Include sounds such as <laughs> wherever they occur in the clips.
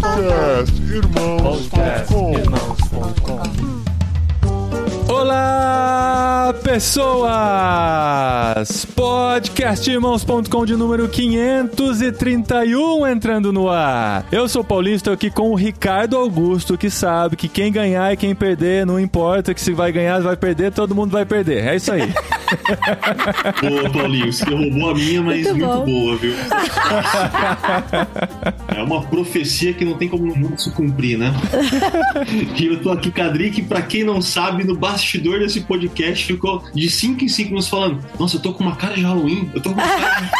Podcast Irmãos.com pessoas! Podcastirmãos.com de número 531 entrando no ar. Eu sou o Paulinho, estou aqui com o Ricardo Augusto, que sabe que quem ganhar e quem perder, não importa que se vai ganhar, vai perder, todo mundo vai perder. É isso aí. <laughs> Boa, Paulinho, você roubou a minha, mas Muito muito, boa, viu? É uma profecia que não tem como não se cumprir, né? <laughs> E eu tô aqui com a Adri, que pra quem não sabe, no bastidor desse podcast ficou de 5 em 5 minutos falando: Nossa, eu tô com uma cara de Halloween, eu tô com uma cara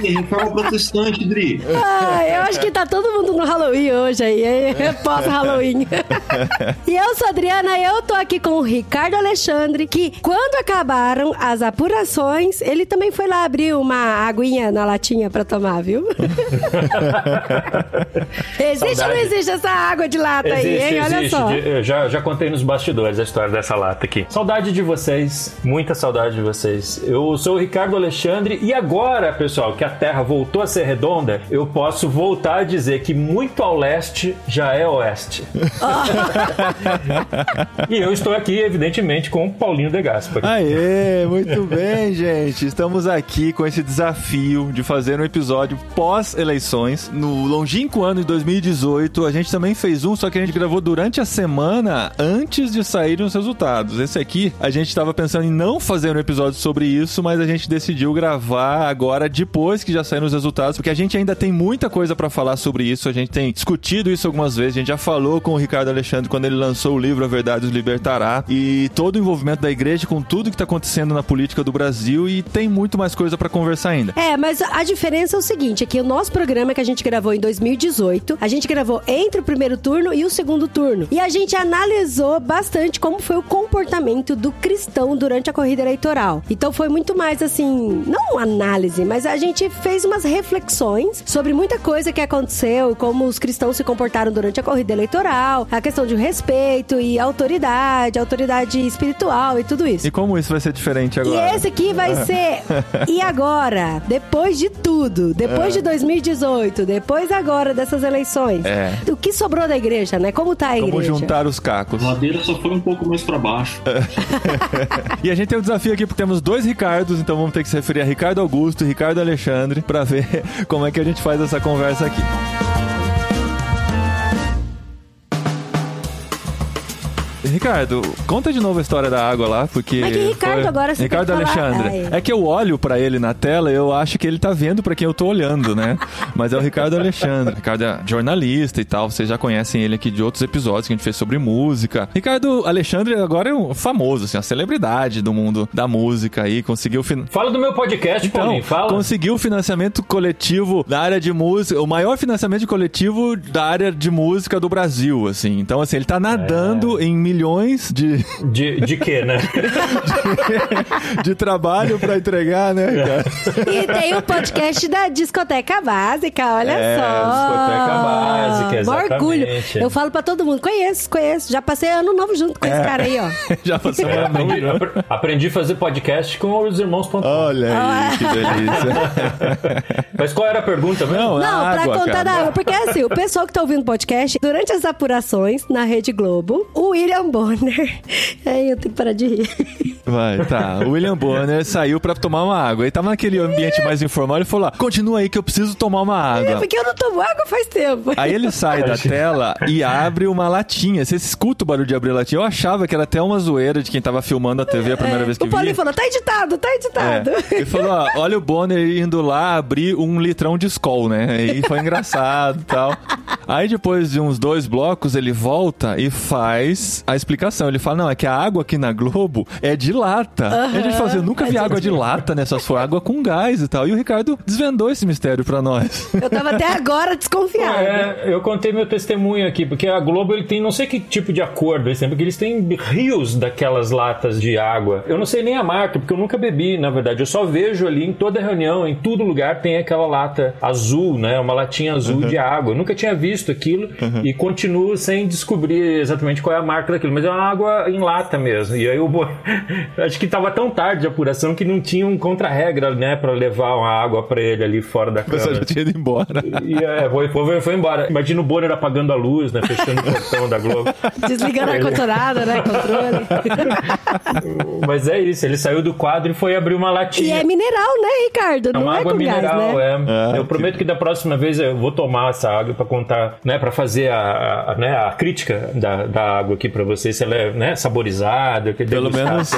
de reforma protestante, Dri. Ah, eu acho que tá todo mundo no Halloween hoje aí, é <laughs> pós-Halloween. <laughs> e eu sou a Adriana, eu tô aqui com o Ricardo Alexandre, que quando acabaram as apurações, ele também foi lá abrir uma aguinha na latinha pra tomar, viu? <laughs> existe ou não Saudade. existe essa água de lata aí, hein? Olha existe. só. Eu já, já contei nos bastidores a história dessa lata aqui. Saudade de vocês, muita saudade de vocês. Eu sou o Ricardo Alexandre e agora, pessoal, que a Terra voltou a ser redonda, eu posso voltar a dizer que muito ao leste já é oeste. <laughs> e eu estou aqui, evidentemente, com o Paulinho de Gaspar. Aê, muito bem, gente. Estamos aqui com esse desafio de fazer um episódio pós-eleições. No longínquo ano de 2018, a gente também fez um, só que a gente gravou durante a semana antes de saírem os resultados. Esse aqui, a gente estava pensando em não fazer um episódio sobre isso, mas a gente decidiu gravar agora depois que já saíram os resultados, porque a gente ainda tem muita coisa para falar sobre isso. A gente tem discutido isso algumas vezes. A gente já falou com o Ricardo Alexandre quando ele lançou o livro A Verdade os Libertará e todo o envolvimento da igreja com tudo que tá acontecendo na política do Brasil e tem muito mais coisa para conversar ainda. É, mas a diferença é o seguinte, é que o nosso programa que a gente gravou em 2018, a gente gravou entre o primeiro turno e o segundo turno. E a gente analisou bastante como foi o comportamento do cristão durante a corrida eleitoral. Então foi muito mais assim, não uma análise, mas a gente fez umas reflexões sobre muita coisa que aconteceu, como os cristãos se comportaram durante a corrida eleitoral, a questão de respeito e autoridade, autoridade espiritual e tudo isso. E como isso vai ser diferente agora? E esse aqui vai <laughs> ser. E agora? Depois de tudo, depois de 2018, depois agora dessas eleições, É. o que sobrou da igreja, né? Como tá a Como igreja? juntar os cacos. A ladeira só foi um pouco mais pra baixo. <laughs> E a gente tem um desafio aqui porque temos dois Ricardos, então vamos ter que se referir a Ricardo Augusto e Ricardo Alexandre pra ver <laughs> como é que a gente faz essa conversa aqui. Ricardo, conta de novo a história da água lá, porque. Mas que Ricardo agora você Ricardo? Alexandre. É. é que eu olho pra ele na tela e eu acho que ele tá vendo pra quem eu tô olhando, né? Mas é o Ricardo Alexandre. Ricardo é jornalista e tal, vocês já conhecem ele aqui de outros episódios que a gente fez sobre música. Ricardo Alexandre agora é um famoso, assim, uma celebridade do mundo da música aí, conseguiu. Fin... Fala do meu podcast, Então, Paulinho, fala. conseguiu financiamento coletivo da área de música, o maior financiamento coletivo da área de música do Brasil, assim. Então, assim, ele tá nadando em milhões de, De, de quê, né? <laughs> de trabalho pra entregar, né, Ricardo? E tem o podcast da Discoteca Básica, olha É, só. Discoteca Básica, Um orgulho. exatamente. Eu falo pra todo mundo, conheço, conheço. Já passei ano novo junto com É. esse cara aí, ó. <laughs> Já passou É, aprendi, apre- aprendi a fazer podcast com os irmãos. Olha aí, que delícia. <laughs> Mas qual era a pergunta mesmo? Não, Não, a pra água, contar cara. da água. Porque assim, o pessoal que tá ouvindo o podcast, durante as apurações na Rede Globo, o William Bonner. <laughs> Aí eu tenho que parar de rir. Vai, tá. O William Bonner saiu pra tomar uma água. Ele tava naquele ambiente mais informal e falou: "Ah, continua aí que eu preciso tomar uma É água. porque eu não tomo água faz tempo. Aí ele sai da tela e abre uma latinha. Você escuta o barulho de abrir a latinha. Eu achava que era até uma zoeira de quem tava filmando a TV a primeira É, vez que o Paulinho falou, tá editado, tá editado. É. Ele falou, ó, olha o Bonner indo lá abrir um litrão de Skol, né? E foi engraçado e tal. Aí depois de uns dois blocos, ele volta e faz a explicação. Ele fala, não, é que a água aqui na Globo é de lata. E a gente fala assim, eu nunca vi água de lata, né? Só se for água com gás e tal. E o Ricardo desvendou esse mistério pra nós. Eu tava até agora desconfiado. É, eu contei meu testemunho aqui, porque a Globo ele tem não sei que tipo de acordo eles têm, porque eles têm rios daquelas latas de água. Eu não sei nem a marca, porque eu nunca bebi, na verdade. Eu só vejo ali em toda reunião, em todo lugar, tem aquela lata azul, né? Uma latinha azul de água. Eu nunca tinha visto aquilo e continuo sem descobrir exatamente qual é a marca daquilo, mas é uma água em lata mesmo. E aí o, Bo- <laughs> Acho que tava tão tarde a apuração que não tinha um contra-regra, né, pra levar uma água pra ele ali fora da Você já câmera. tinha ido embora. E é, foi, foi, foi embora. Imagina o Bonner apagando a luz, né? Fechando o portão da Globo. <laughs> Desligando a ar-condicionado, né? Controle. <laughs> Mas é isso, ele saiu do quadro e foi abrir uma E latinha. é mineral, né, Ricardo? É Não uma é água com mineral, gás, né? é. Ah, eu prometo que da próxima vez eu vou tomar essa água pra contar, né, para fazer a, a, né, a crítica da, da água aqui pra vocês, se ela é, né, saborizada, que Pelo menos,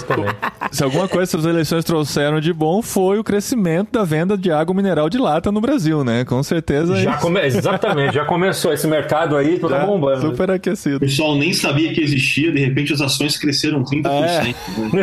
se alguma coisa essas eleições trouxeram de bom, foi o crescimento da venda de água mineral de lata no Brasil, né? Com certeza. Já come... Exatamente, já começou esse mercado aí, tá tá bombando. super O aquecido. pessoal nem sabia que existia, de repente as ações cresceram 30%. É. Né?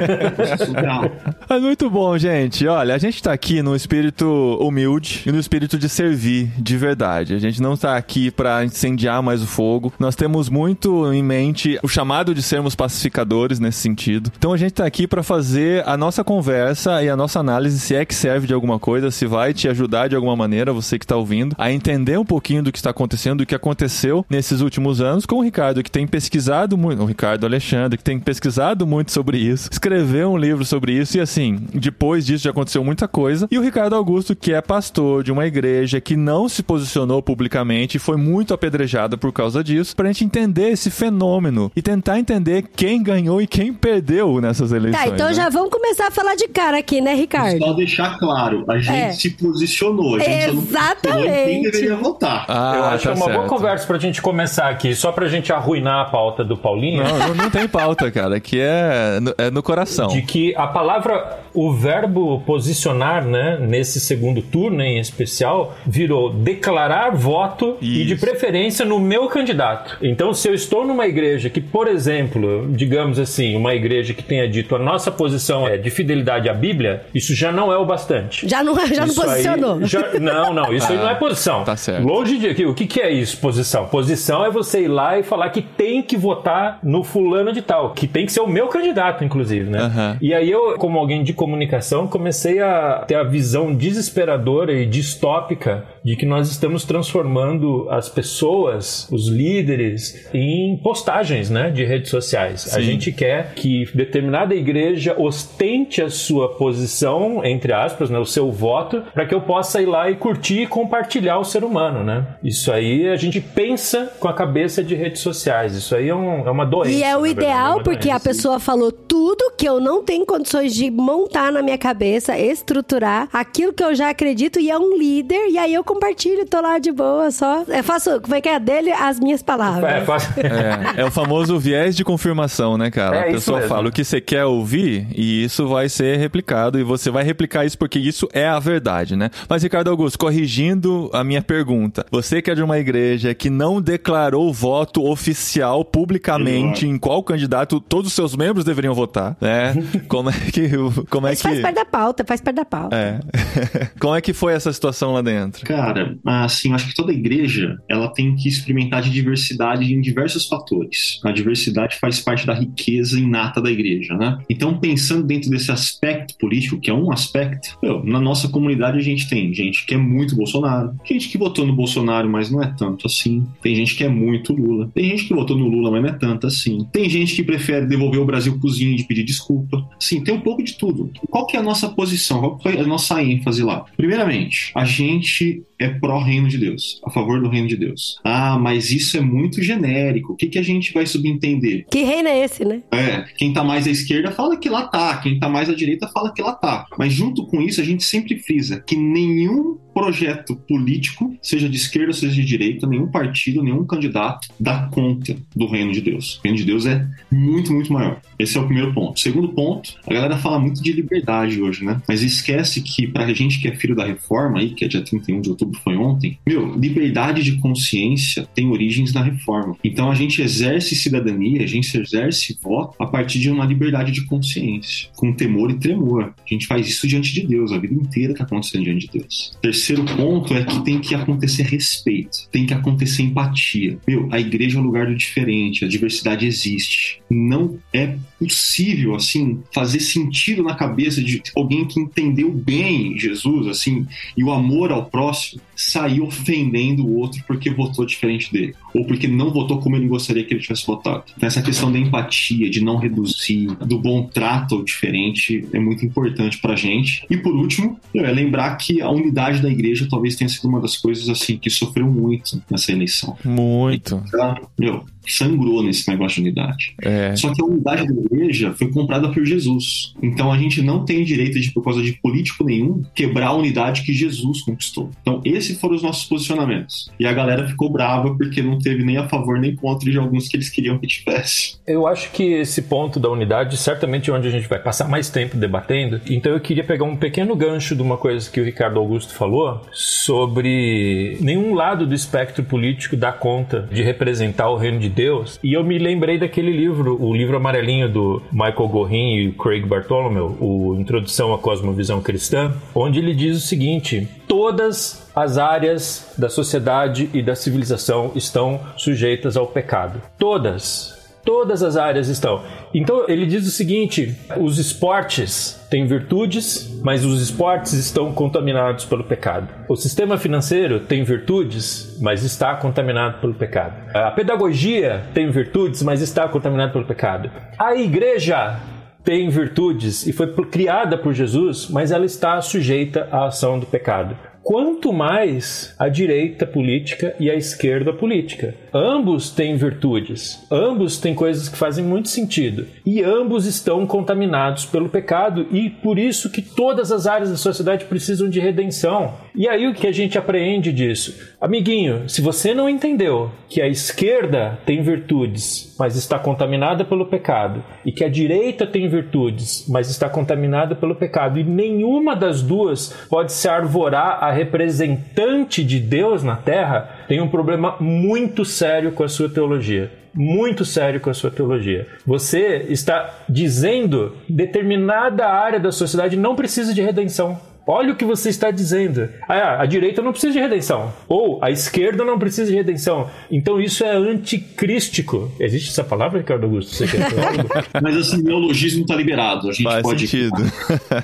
É. <laughs> Mas muito bom, gente. Olha, a gente tá aqui no espírito humilde e no espírito de servir de verdade. A gente não tá aqui pra incendiar mais o fogo. Nós temos muito em mente o chamado de sermos pacificadores nesse sentido. Então a gente tá aqui pra fazer a nossa conversa e a nossa análise se é que serve de alguma coisa, se vai te ajudar de alguma maneira, você que tá ouvindo, a entender um pouquinho do que está acontecendo, do que aconteceu nesses últimos anos com o Ricardo, que tem pesquisado muito, o Ricardo Alexandre, que tem pesquisado muito sobre isso, escreveu um livro sobre isso e assim, depois disso já aconteceu muita coisa. E o Ricardo Augusto, que é pastor de uma igreja que não se posicionou publicamente e foi muito apedrejada por causa disso, pra gente entender esse fenômeno e tentar entender quem ganhou e quem perdeu nessas eleições. Tá, então né? já vamos começar a falar de cara aqui, né, Ricardo? Só deixar claro, a gente É. se posicionou. A gente só não quem Exatamente. deveria votar. Ah, Eu acho tá uma boa certo. conversa pra gente começar aqui, só pra gente arruinar a pauta do Paulinho. Não, não, não tem pauta, cara. Aqui é no, é no coração. De que a palavra, o verbo posicionar, né, nesse segundo turno em especial, virou declarar voto e de Isso. preferência no meu candidato. Então, se eu estou numa igreja que, por exemplo, digamos assim, uma igreja que tenha dito a nossa posição é de fidelidade à Bíblia, isso já não é o bastante. Já não, já não Isso posicionou. já- não, não, isso aí não é posição. tá certo. Longe de aqui. O que, que é isso, posição? Posição é você ir lá e falar que tem que votar no fulano de tal, que tem que ser o meu candidato, inclusive, né? Aham. E aí eu, como alguém de comunicação, comecei a ter a visão desesperadora e distópica de que nós estamos transformando as pessoas, os líderes, em postagens, né, de redes sociais. A Sim. gente quer que determinada igreja ostente a sua posição, entre aspas, né, o seu voto, para que eu possa ir lá e curtir e compartilhar o ser humano, né? Isso aí a gente pensa com a cabeça de redes sociais. Isso aí é, um- é uma doença. E é o verdade, é ideal uma porque a pessoa falou tudo que eu não tenho condições de montar na minha cabeça, estruturar aquilo que eu já acredito e é um líder. E aí eu compartilho, tô lá de boa, só. Eu faço, como é que é? Dele as minhas palavras. É, faz- É, é o famoso viés de confirmação, né, cara? É a pessoa fala o que você quer ouvir e isso vai ser replicado e você vai replicar isso porque isso é a verdade, né? Mas, Ricardo Augusto, corrigindo a minha pergunta, você que é de uma igreja que não declarou voto oficial publicamente em qual candidato todos os seus membros deveriam votar, né? <laughs> Como é que. Como é Isso faz que. parte da pauta, faz parte da pauta. É. <laughs> Como é que foi essa situação lá dentro? Cara, assim, eu acho que toda igreja ela tem que experimentar de diversidade em diversos fatores. A diversidade faz parte da riqueza inata da igreja, né? Então, pensando dentro desse aspecto político, que é um aspecto, meu, na nossa comunidade a gente tem gente que é muito Bolsonaro, gente que votou no Bolsonaro, mas não é tanto assim. Tem gente que é muito Lula. Tem gente que votou no Lula, mas não é tanto assim. Tem gente que prefere devolver o Brasil cozinho de pedir desculpa. Sim, tem um pouco de tudo. Qual que é a nossa posição? Qual que é a nossa ênfase lá? Primeiramente, a gente é pró-reino de Deus, a favor do reino de Deus. Ah, mas isso é muito genérico. O que, que a gente vai subentender? Que reino é esse, né? É, quem tá mais à esquerda fala que lá tá, quem tá mais à direita fala que lá tá. Mas junto com isso, a gente sempre frisa que nenhum projeto político, seja de esquerda seja de direita, nenhum partido, nenhum candidato dá conta do reino de Deus. O reino de Deus é muito, muito maior. Esse é o primeiro ponto. Segundo ponto, a galera fala muito de liberdade hoje, né? Mas esquece que pra gente que é filho da reforma aí, que é dia 31 de outubro foi ontem, meu, liberdade de consciência tem origens na reforma. Então a gente exerce cidadania, a gente exerce voto a partir de uma liberdade de consciência, com temor e tremor. A gente faz isso diante de Deus, a vida inteira tá acontecendo diante de Deus. Terceiro terceiro ponto é que tem que acontecer respeito, tem que acontecer empatia. Meu, a igreja é um lugar do diferente, a diversidade existe. Não é possível, assim, fazer sentido na cabeça de alguém que entendeu bem Jesus, assim, e o amor ao próximo, sair ofendendo o outro porque votou diferente dele, ou porque não votou como ele gostaria que ele tivesse votado. Então, essa questão da empatia, de não reduzir, do bom trato ao diferente, é muito importante pra gente. E por último, é lembrar que a unidade da igreja talvez tenha sido uma das coisas, assim, que sofreu muito nessa eleição. Muito. Então, meu, sangrou nesse negócio de unidade. É. Só que a unidade da igreja foi comprada por Jesus. Então a gente não tem direito de, por causa de político nenhum, quebrar a unidade que Jesus conquistou. Então esses foram os nossos posicionamentos. E a galera ficou brava porque não teve nem a favor nem contra de alguns que eles queriam que tivesse. Eu acho que esse ponto da unidade certamente é onde a gente vai passar mais tempo debatendo. Então eu queria pegar um pequeno gancho de uma coisa que o Ricardo Augusto falou sobre nenhum lado do espectro político dá conta de representar o reino de Deus. E eu me lembrei daquele livro, o livro amarelinho do Michael Gorin e Craig Bartholomew, o Introdução à Cosmovisão Cristã, onde ele diz o seguinte: todas as áreas da sociedade e da civilização estão sujeitas ao pecado. Todas. Todas as áreas estão. Então ele diz o seguinte: os esportes têm virtudes, mas os esportes estão contaminados pelo pecado. O sistema financeiro tem virtudes, mas está contaminado pelo pecado. A pedagogia tem virtudes, mas está contaminada pelo pecado. A igreja tem virtudes e foi criada por Jesus, mas ela está sujeita à ação do pecado quanto mais a direita política e a esquerda política. Ambos têm virtudes, ambos têm coisas que fazem muito sentido e ambos estão contaminados pelo pecado e por isso que todas as áreas da sociedade precisam de redenção. E aí o que a gente apreende disso? Amiguinho, se você não entendeu que a esquerda tem virtudes, mas está contaminada pelo pecado, e que a direita tem virtudes, mas está contaminada pelo pecado, e nenhuma das duas pode se arvorar a representante de Deus na Terra, tem um problema muito sério com a sua teologia muito sério com a sua teologia. Você está dizendo que determinada área da sociedade não precisa de redenção. Olha o que você está dizendo. Ah, a direita não precisa de redenção. Ou a esquerda não precisa de redenção. Então isso é anticrístico. Existe essa palavra, Ricardo Augusto? Você quer <laughs> Mas assim, neologismo está liberado. A gente Faz pode. sentido.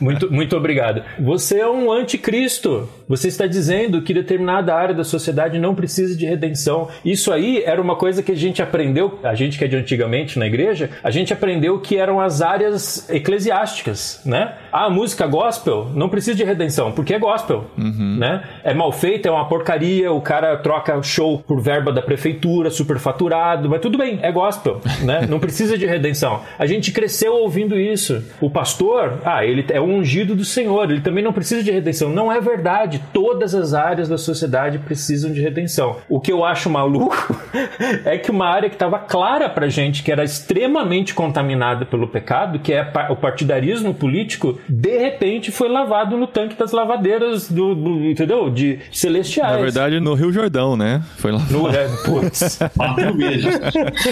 muito, muito obrigado. Você é um anticristo. Você está dizendo que determinada área da sociedade não precisa de redenção. Isso aí era uma coisa que a gente aprendeu, a gente que é de antigamente na igreja, a gente aprendeu que eram as áreas eclesiásticas, né? Ah, a música gospel não precisa de redenção, porque é gospel, né? É mal feita, é uma porcaria, o cara troca show por verba da prefeitura, superfaturado, mas tudo bem, é gospel, né? Não precisa de redenção. A gente cresceu ouvindo isso. O pastor, ah, ele é o ungido do Senhor, ele também não precisa de redenção. Não é verdade. Todas as áreas da sociedade precisam de redenção. O que eu acho maluco <laughs> é que uma área que estava clara pra gente, que era extremamente contaminada pelo pecado, que é o partidarismo político, de repente foi lavado no tanque das lavadeiras do, do- entendeu? De celestiais. Na verdade, no Rio Jordão, né? Foi lá No, é, putz, <laughs> Quatro vezes.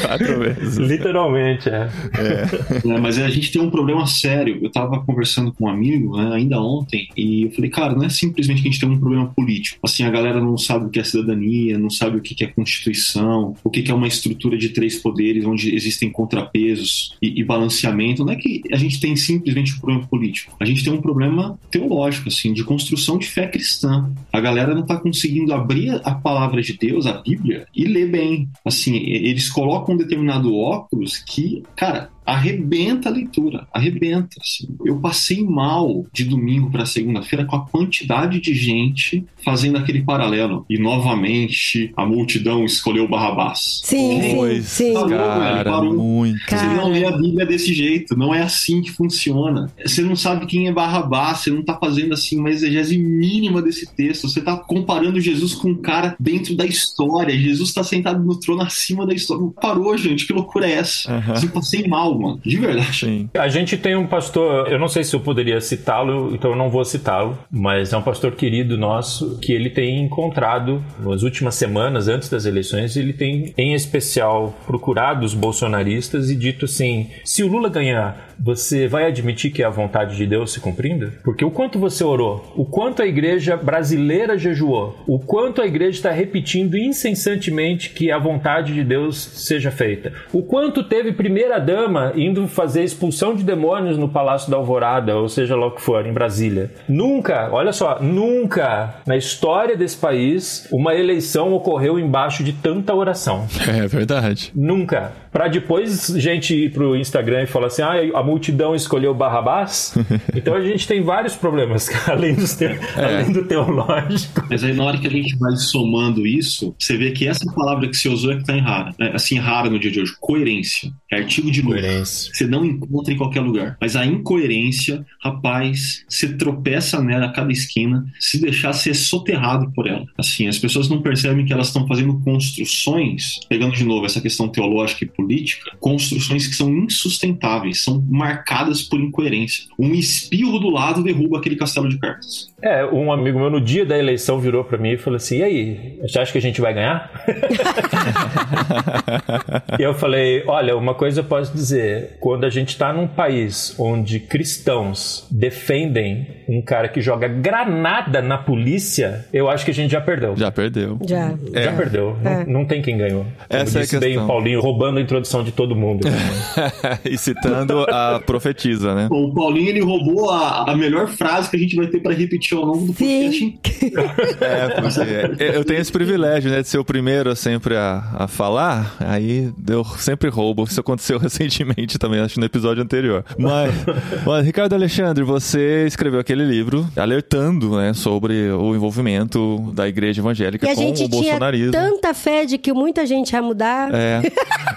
quatro vezes. literalmente, é. É, mas a gente tem um problema sério. Eu tava conversando com um amigo, né, ainda ontem, e eu falei, cara, não é simplesmente que a gente tem um problema político. Assim, a galera não sabe o que é cidadania, não sabe o que é Constituição, o que é uma estrutura de três poderes onde existem contrapesos e, e balanceamento. Não é que a gente tem simplesmente um problema político. A gente tem um problema teológico, assim, de construção de fé cristã. A galera não tá conseguindo abrir a palavra de Deus, a Bíblia, e ler bem. Assim, eles colocam um determinado óculos que, cara, arrebenta a leitura, arrebenta. Assim. Eu passei mal de domingo para segunda-feira com a quantidade de gente fazendo aquele paralelo. E novamente a multidão escolheu Barrabás. Sim, sim, Pois, sim. Parou, velho, cara, parou. muito. Você Cara. não lê a Bíblia desse jeito, não é assim que funciona. Você não sabe quem é Barrabás, você não tá fazendo assim uma exegese mínima desse texto. Você tá comparando Jesus com um cara dentro da história. Jesus tá sentado no trono acima da história. Parou, gente, que loucura é essa? Assim, passei mal. Mano. De verdade. Sim. A gente tem um pastor, eu não sei se eu poderia citá-lo, então eu não vou citá-lo, mas é um pastor querido nosso que ele tem encontrado nas últimas semanas, antes das eleições, ele tem em especial procurado os bolsonaristas e dito assim: se o Lula ganhar, você vai admitir que é a vontade de Deus se cumprindo? Porque o quanto você orou, o quanto a igreja brasileira jejuou, o quanto a igreja está repetindo incessantemente que a vontade de Deus seja feita, o quanto teve primeira dama indo fazer expulsão de demônios no Palácio da Alvorada, ou seja lá o que for, em Brasília. Nunca, olha só, nunca na história desse país uma eleição ocorreu embaixo de tanta oração. É verdade. Nunca. Pra depois gente ir pro Instagram e falar assim: ah, a multidão escolheu Barrabás. <laughs> então a gente tem vários problemas, <laughs> além do, te... além do teológico. Mas aí na hora que a gente vai somando isso, você vê que essa palavra que você usou é que tá em rara. É, assim, rara no dia de hoje. Coerência. É artigo de. Coerência. Você não encontra em qualquer lugar. Mas a incoerência, rapaz, você tropeça nela a cada esquina, se deixar ser soterrado por ela. Assim, as pessoas não percebem que elas estão fazendo construções, pegando de novo essa questão teológica e política, construções que são insustentáveis, são marcadas por incoerência. Um espirro do lado derruba aquele castelo de cartas. É, um amigo meu no dia da eleição virou pra mim e falou assim: e aí, você acha que a gente vai ganhar? <laughs> e eu falei: olha, uma coisa eu posso dizer, quando a gente tá num país onde cristãos defendem um cara que joga granada na polícia, eu acho que a gente já perdeu. Já perdeu. Já. É. Já perdeu. É. Não, não tem quem ganhou. Como Essa é a disse bem questão. o Paulinho, roubando a introdução de todo mundo. <laughs> <laughs> e citando a profetisa, né? O Paulinho ele roubou a, a melhor frase que a gente vai ter para repetir ao longo do podcast. Sim. <laughs> É, porque eu tenho esse privilégio, né, de ser o primeiro sempre a, a falar, aí eu sempre roubo. Isso aconteceu recentemente também, acho, no episódio anterior. Mas, mas, Ricardo Alexandre, você escreveu aquele livro alertando, né, sobre o envolvimento da igreja evangélica E a com gente o tinha bolsonarismo. tanta fé de que muita gente ia mudar. É.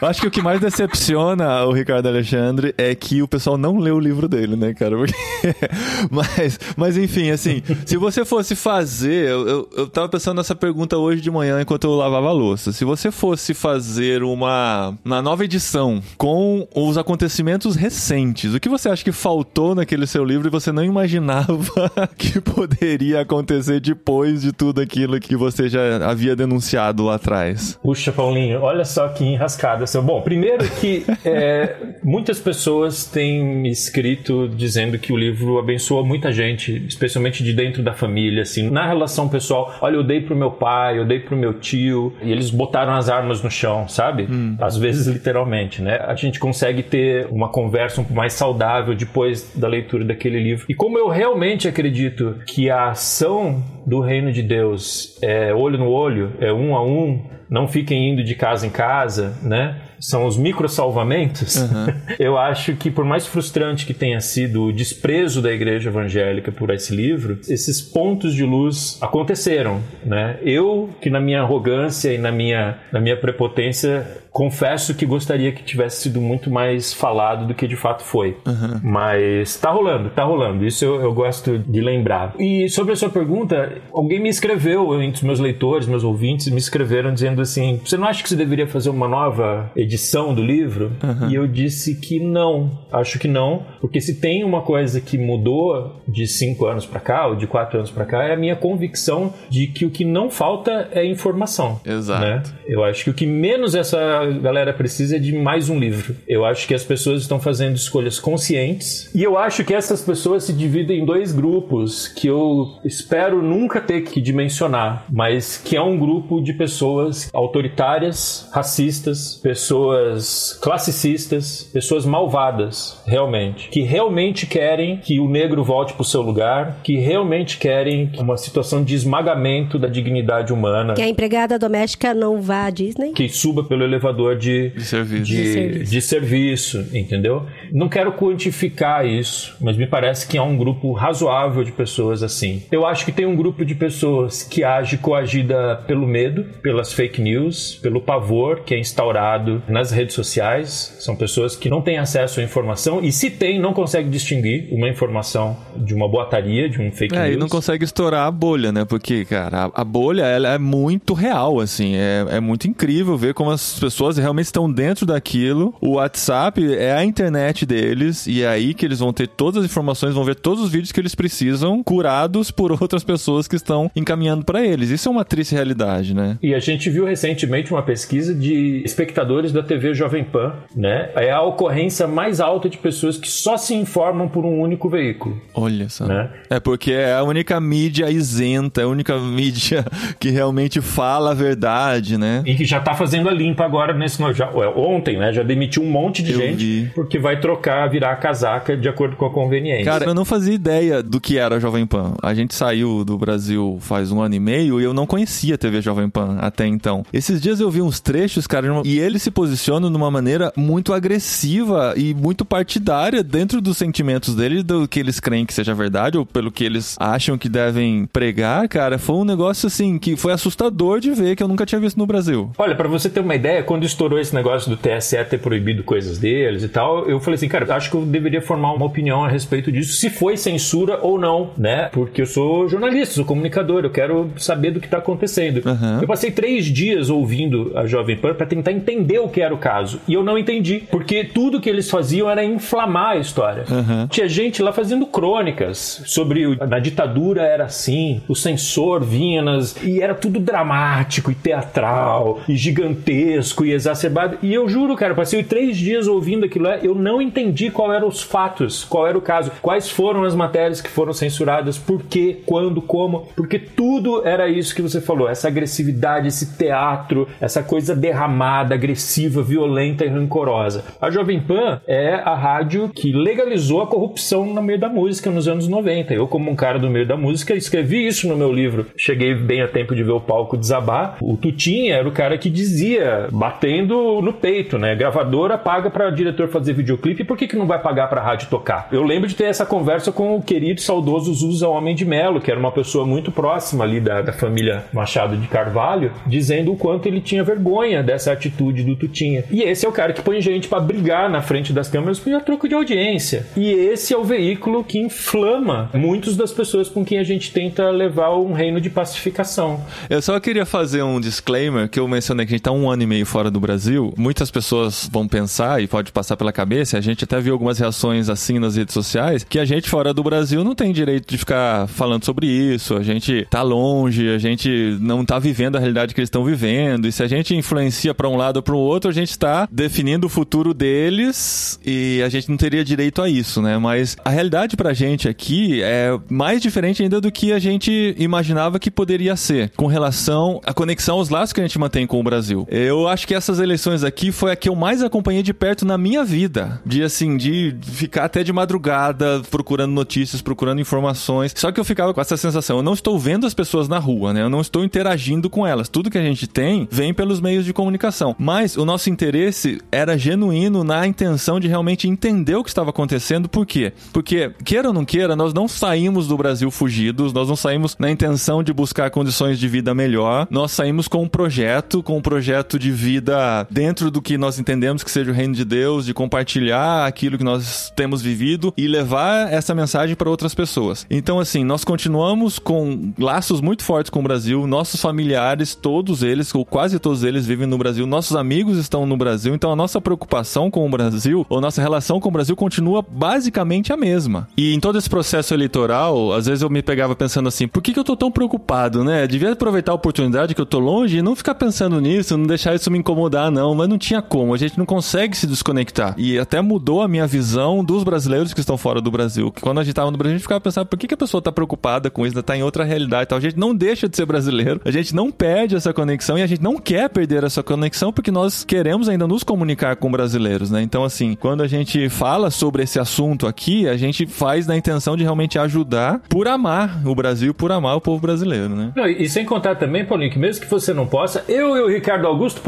Eu acho que o que mais decepciona o Ricardo Alexandre é que o pessoal não lê o livro dele, né, cara? Porque- <laughs> mas, mas enfim, assim, se você fosse fazer. Eu, eu, tava pensando nessa pergunta hoje de manhã enquanto eu lavava a louça. Se você fosse fazer uma, uma nova edição com os acontecimentos recentes, o que você acha que faltou naquele seu livro e você não imaginava <laughs> que poderia acontecer depois de tudo aquilo que você já havia denunciado lá atrás? Puxa, Paulinho, olha só que enrascada. seu. Bom, primeiro que é, muitas pessoas têm escrito dizendo que o livro abençoa muita gente, especialmente de dentro da família, assim, na relação pessoal. Olha, eu dei pro meu pai, eu dei pro meu tio, e eles botaram as armas no chão, sabe? Às vezes, literalmente, né? A gente consegue ter uma conversa um pouco mais saudável depois da leitura daquele livro. E como eu realmente acredito que a ação do reino de Deus é olho no olho, é um a um, não fiquem indo de casa em casa, né? São os micro salvamentos. <laughs> Eu acho que por mais frustrante que tenha sido o desprezo da igreja evangélica por esse livro, esses pontos de luz aconteceram, né? Eu que na minha arrogância e na minha na minha prepotência confesso que gostaria que tivesse sido muito mais falado do que de fato foi. Mas tá rolando, tá rolando. Isso eu, eu gosto de lembrar. E sobre a sua pergunta, alguém me escreveu, entre os meus leitores, meus ouvintes, me escreveram dizendo assim: você não acha que você deveria fazer uma nova edição do livro? E eu disse que não. Acho que não, porque se tem uma coisa que mudou de cinco anos pra cá, ou de quatro anos pra cá, é a minha convicção de que o que não falta é informação. Exato. né? Eu acho que o que menos essa galera precisa de mais um livro. Eu acho que as pessoas estão fazendo escolhas conscientes e eu acho que essas pessoas se dividem em dois grupos que eu espero nunca ter que dimensionar, mas que é um grupo de pessoas autoritárias, racistas, pessoas classicistas, pessoas malvadas, realmente, que realmente querem que o negro volte para o seu lugar, que realmente querem uma situação de esmagamento da dignidade humana Que a empregada doméstica não vá à Disney. que suba pelo elevador de, De serviço. de, De serviço. de serviço, entendeu? Não quero quantificar isso, mas me parece que há um grupo razoável de pessoas assim. Eu acho que tem um grupo de pessoas que age coagida pelo medo, pelas fake news, pelo pavor que é instaurado nas redes sociais, são pessoas que não têm acesso à informação e se tem, não consegue distinguir uma informação de uma boataria, de um fake é, news. e não consegue estourar a bolha, né? Porque, cara, a, a bolha, ela é muito real, assim, é, é muito incrível ver como as pessoas realmente estão dentro daquilo. O WhatsApp é a internet deles e é aí que eles vão ter todas as informações, vão ver todos os vídeos que eles precisam, curados por <laughs> outras pessoas que estão encaminhando para eles. Isso é uma triste realidade, né? E a gente viu recentemente uma pesquisa de espectadores da TV Jovem Pan, né? É a ocorrência mais alta de pessoas que só se informam por um único veículo. Olha só. Né? É porque é a única mídia isenta, é a única <laughs> mídia que realmente fala a verdade, né? E que já tá fazendo a limpa agora nesse já, ontem, né? Já demitiu um monte de Eu gente vi. porque vai trocar, virar a casaca de acordo com a conveniência. Cara, eu não fazia ideia do que era a Jovem Pan. A gente saiu do Brasil faz um ano e meio e eu não conhecia a TV Jovem Pan até então. Esses dias eu vi uns trechos, cara, e eles se posicionam de uma maneira muito agressiva e muito partidária dentro dos sentimentos deles, do que eles creem que seja verdade ou pelo que eles acham que devem pregar, cara. Foi um negócio assim que foi assustador de ver que eu nunca tinha visto no Brasil. Olha, pra você ter uma ideia, quando estourou esse negócio do TSE ter proibido coisas deles e tal, eu falei assim, cara, acho que eu deveria formar uma opinião a respeito disso, se foi censura ou não, né? Porque eu sou jornalista, sou comunicador, eu quero saber do que tá acontecendo. Aham. Eu passei três dias ouvindo a Jovem Pan pra tentar entender o que era o caso. E eu não entendi, porque tudo que eles faziam era inflamar a história. Aham. Tinha gente lá fazendo crônicas sobre o- na ditadura era assim, o censor vinha nas. e era tudo dramático e teatral, e gigantesco exacerbado. E eu juro, cara, passei três dias ouvindo aquilo lá, eu não entendi qual eram os fatos, qual era o caso, quais foram as matérias que foram censuradas, por quê, quando, como, porque tudo era isso que você falou, essa agressividade, esse teatro, essa coisa derramada, agressiva, violenta e rancorosa. A Jovem Pan é a rádio que legalizou a corrupção no meio da música nos anos 90. Eu, como um cara do meio da música, escrevi isso no meu livro. Cheguei bem a tempo de ver o palco desabar. O Tutinha era o cara que dizia, batendo no peito, né? Gravadora paga para diretor fazer videoclipe, por que, que não vai pagar para rádio tocar? Eu lembro de ter essa conversa com o querido e saudoso Zusa Homem de Melo, que era uma pessoa muito próxima ali da, da família Machado de Carvalho, dizendo o quanto ele tinha vergonha dessa atitude do Tutinha. E esse é o cara que põe gente para brigar na frente das câmeras por troco de audiência. E esse é o veículo que inflama muitas das pessoas com quem a gente tenta levar um reino de pacificação. Eu só queria fazer um disclaimer que eu mencionei que a gente tá um ano e meio fora do Brasil. Muitas pessoas vão pensar e pode passar pela cabeça, a gente até viu algumas reações assim nas redes sociais, que a gente fora do Brasil não tem direito de ficar falando sobre isso. A gente tá longe, a gente não tá vivendo a realidade que eles estão vivendo. E se a gente influencia para um lado ou para o outro, a gente está definindo o futuro deles e a gente não teria direito a isso, né? Mas a realidade pra gente aqui é mais diferente ainda do que a gente imaginava que poderia ser com relação à conexão aos laços que a gente mantém com o Brasil. Eu acho que essas eleições aqui foi a que eu mais acompanhei de perto na minha vida. De assim, de ficar até de madrugada procurando notícias, procurando informações. Só que eu ficava com essa sensação, eu não estou vendo as pessoas na rua, né? Eu não estou interagindo com elas. Tudo que a gente tem vem pelos meios de comunicação. Mas o nosso interesse era genuíno na intenção de realmente entender o que estava acontecendo. Por quê? Porque, queira ou não queira, nós não saímos do Brasil fugidos, nós não saímos na intenção de buscar condições de vida melhor. Nós saímos com um projeto, com um projeto de vida dentro do que nós entendemos que seja o reino de Deus, de compartilhar aquilo que nós temos vivido e levar essa mensagem para outras pessoas. Então, assim, nós continuamos com laços muito fortes com o Brasil, nossos familiares, todos eles, ou quase todos eles, vivem no Brasil, nossos amigos estão no Brasil, então a nossa preocupação com o Brasil, ou nossa relação com o Brasil continua basicamente a mesma. E em todo esse processo eleitoral, às vezes eu me pegava pensando assim, por que, que eu tô tão preocupado, né? Devia aproveitar a oportunidade que eu tô longe e não ficar pensando nisso, não deixar isso me incomodar, não. Mas não tinha como, a gente não consegue se desconectar. E até mudou a minha visão dos brasileiros que estão fora do Brasil. Que quando a gente tava no Brasil, a gente ficava pensando, por que, que a pessoa tá preocupada com isso, tá em outra realidade e tal. A gente não deixa de ser brasileiro, a gente não perde essa conexão e a gente não quer perder essa conexão porque nós queremos ainda nos comunicar com brasileiros, né? Então, assim, quando a gente fala sobre esse assunto aqui, a gente faz na intenção de realmente ajudar por amar o Brasil, por amar o povo brasileiro, né? Não, e sem contar também, Paulinho, que mesmo que você não possa, eu e o Ricardo Augusto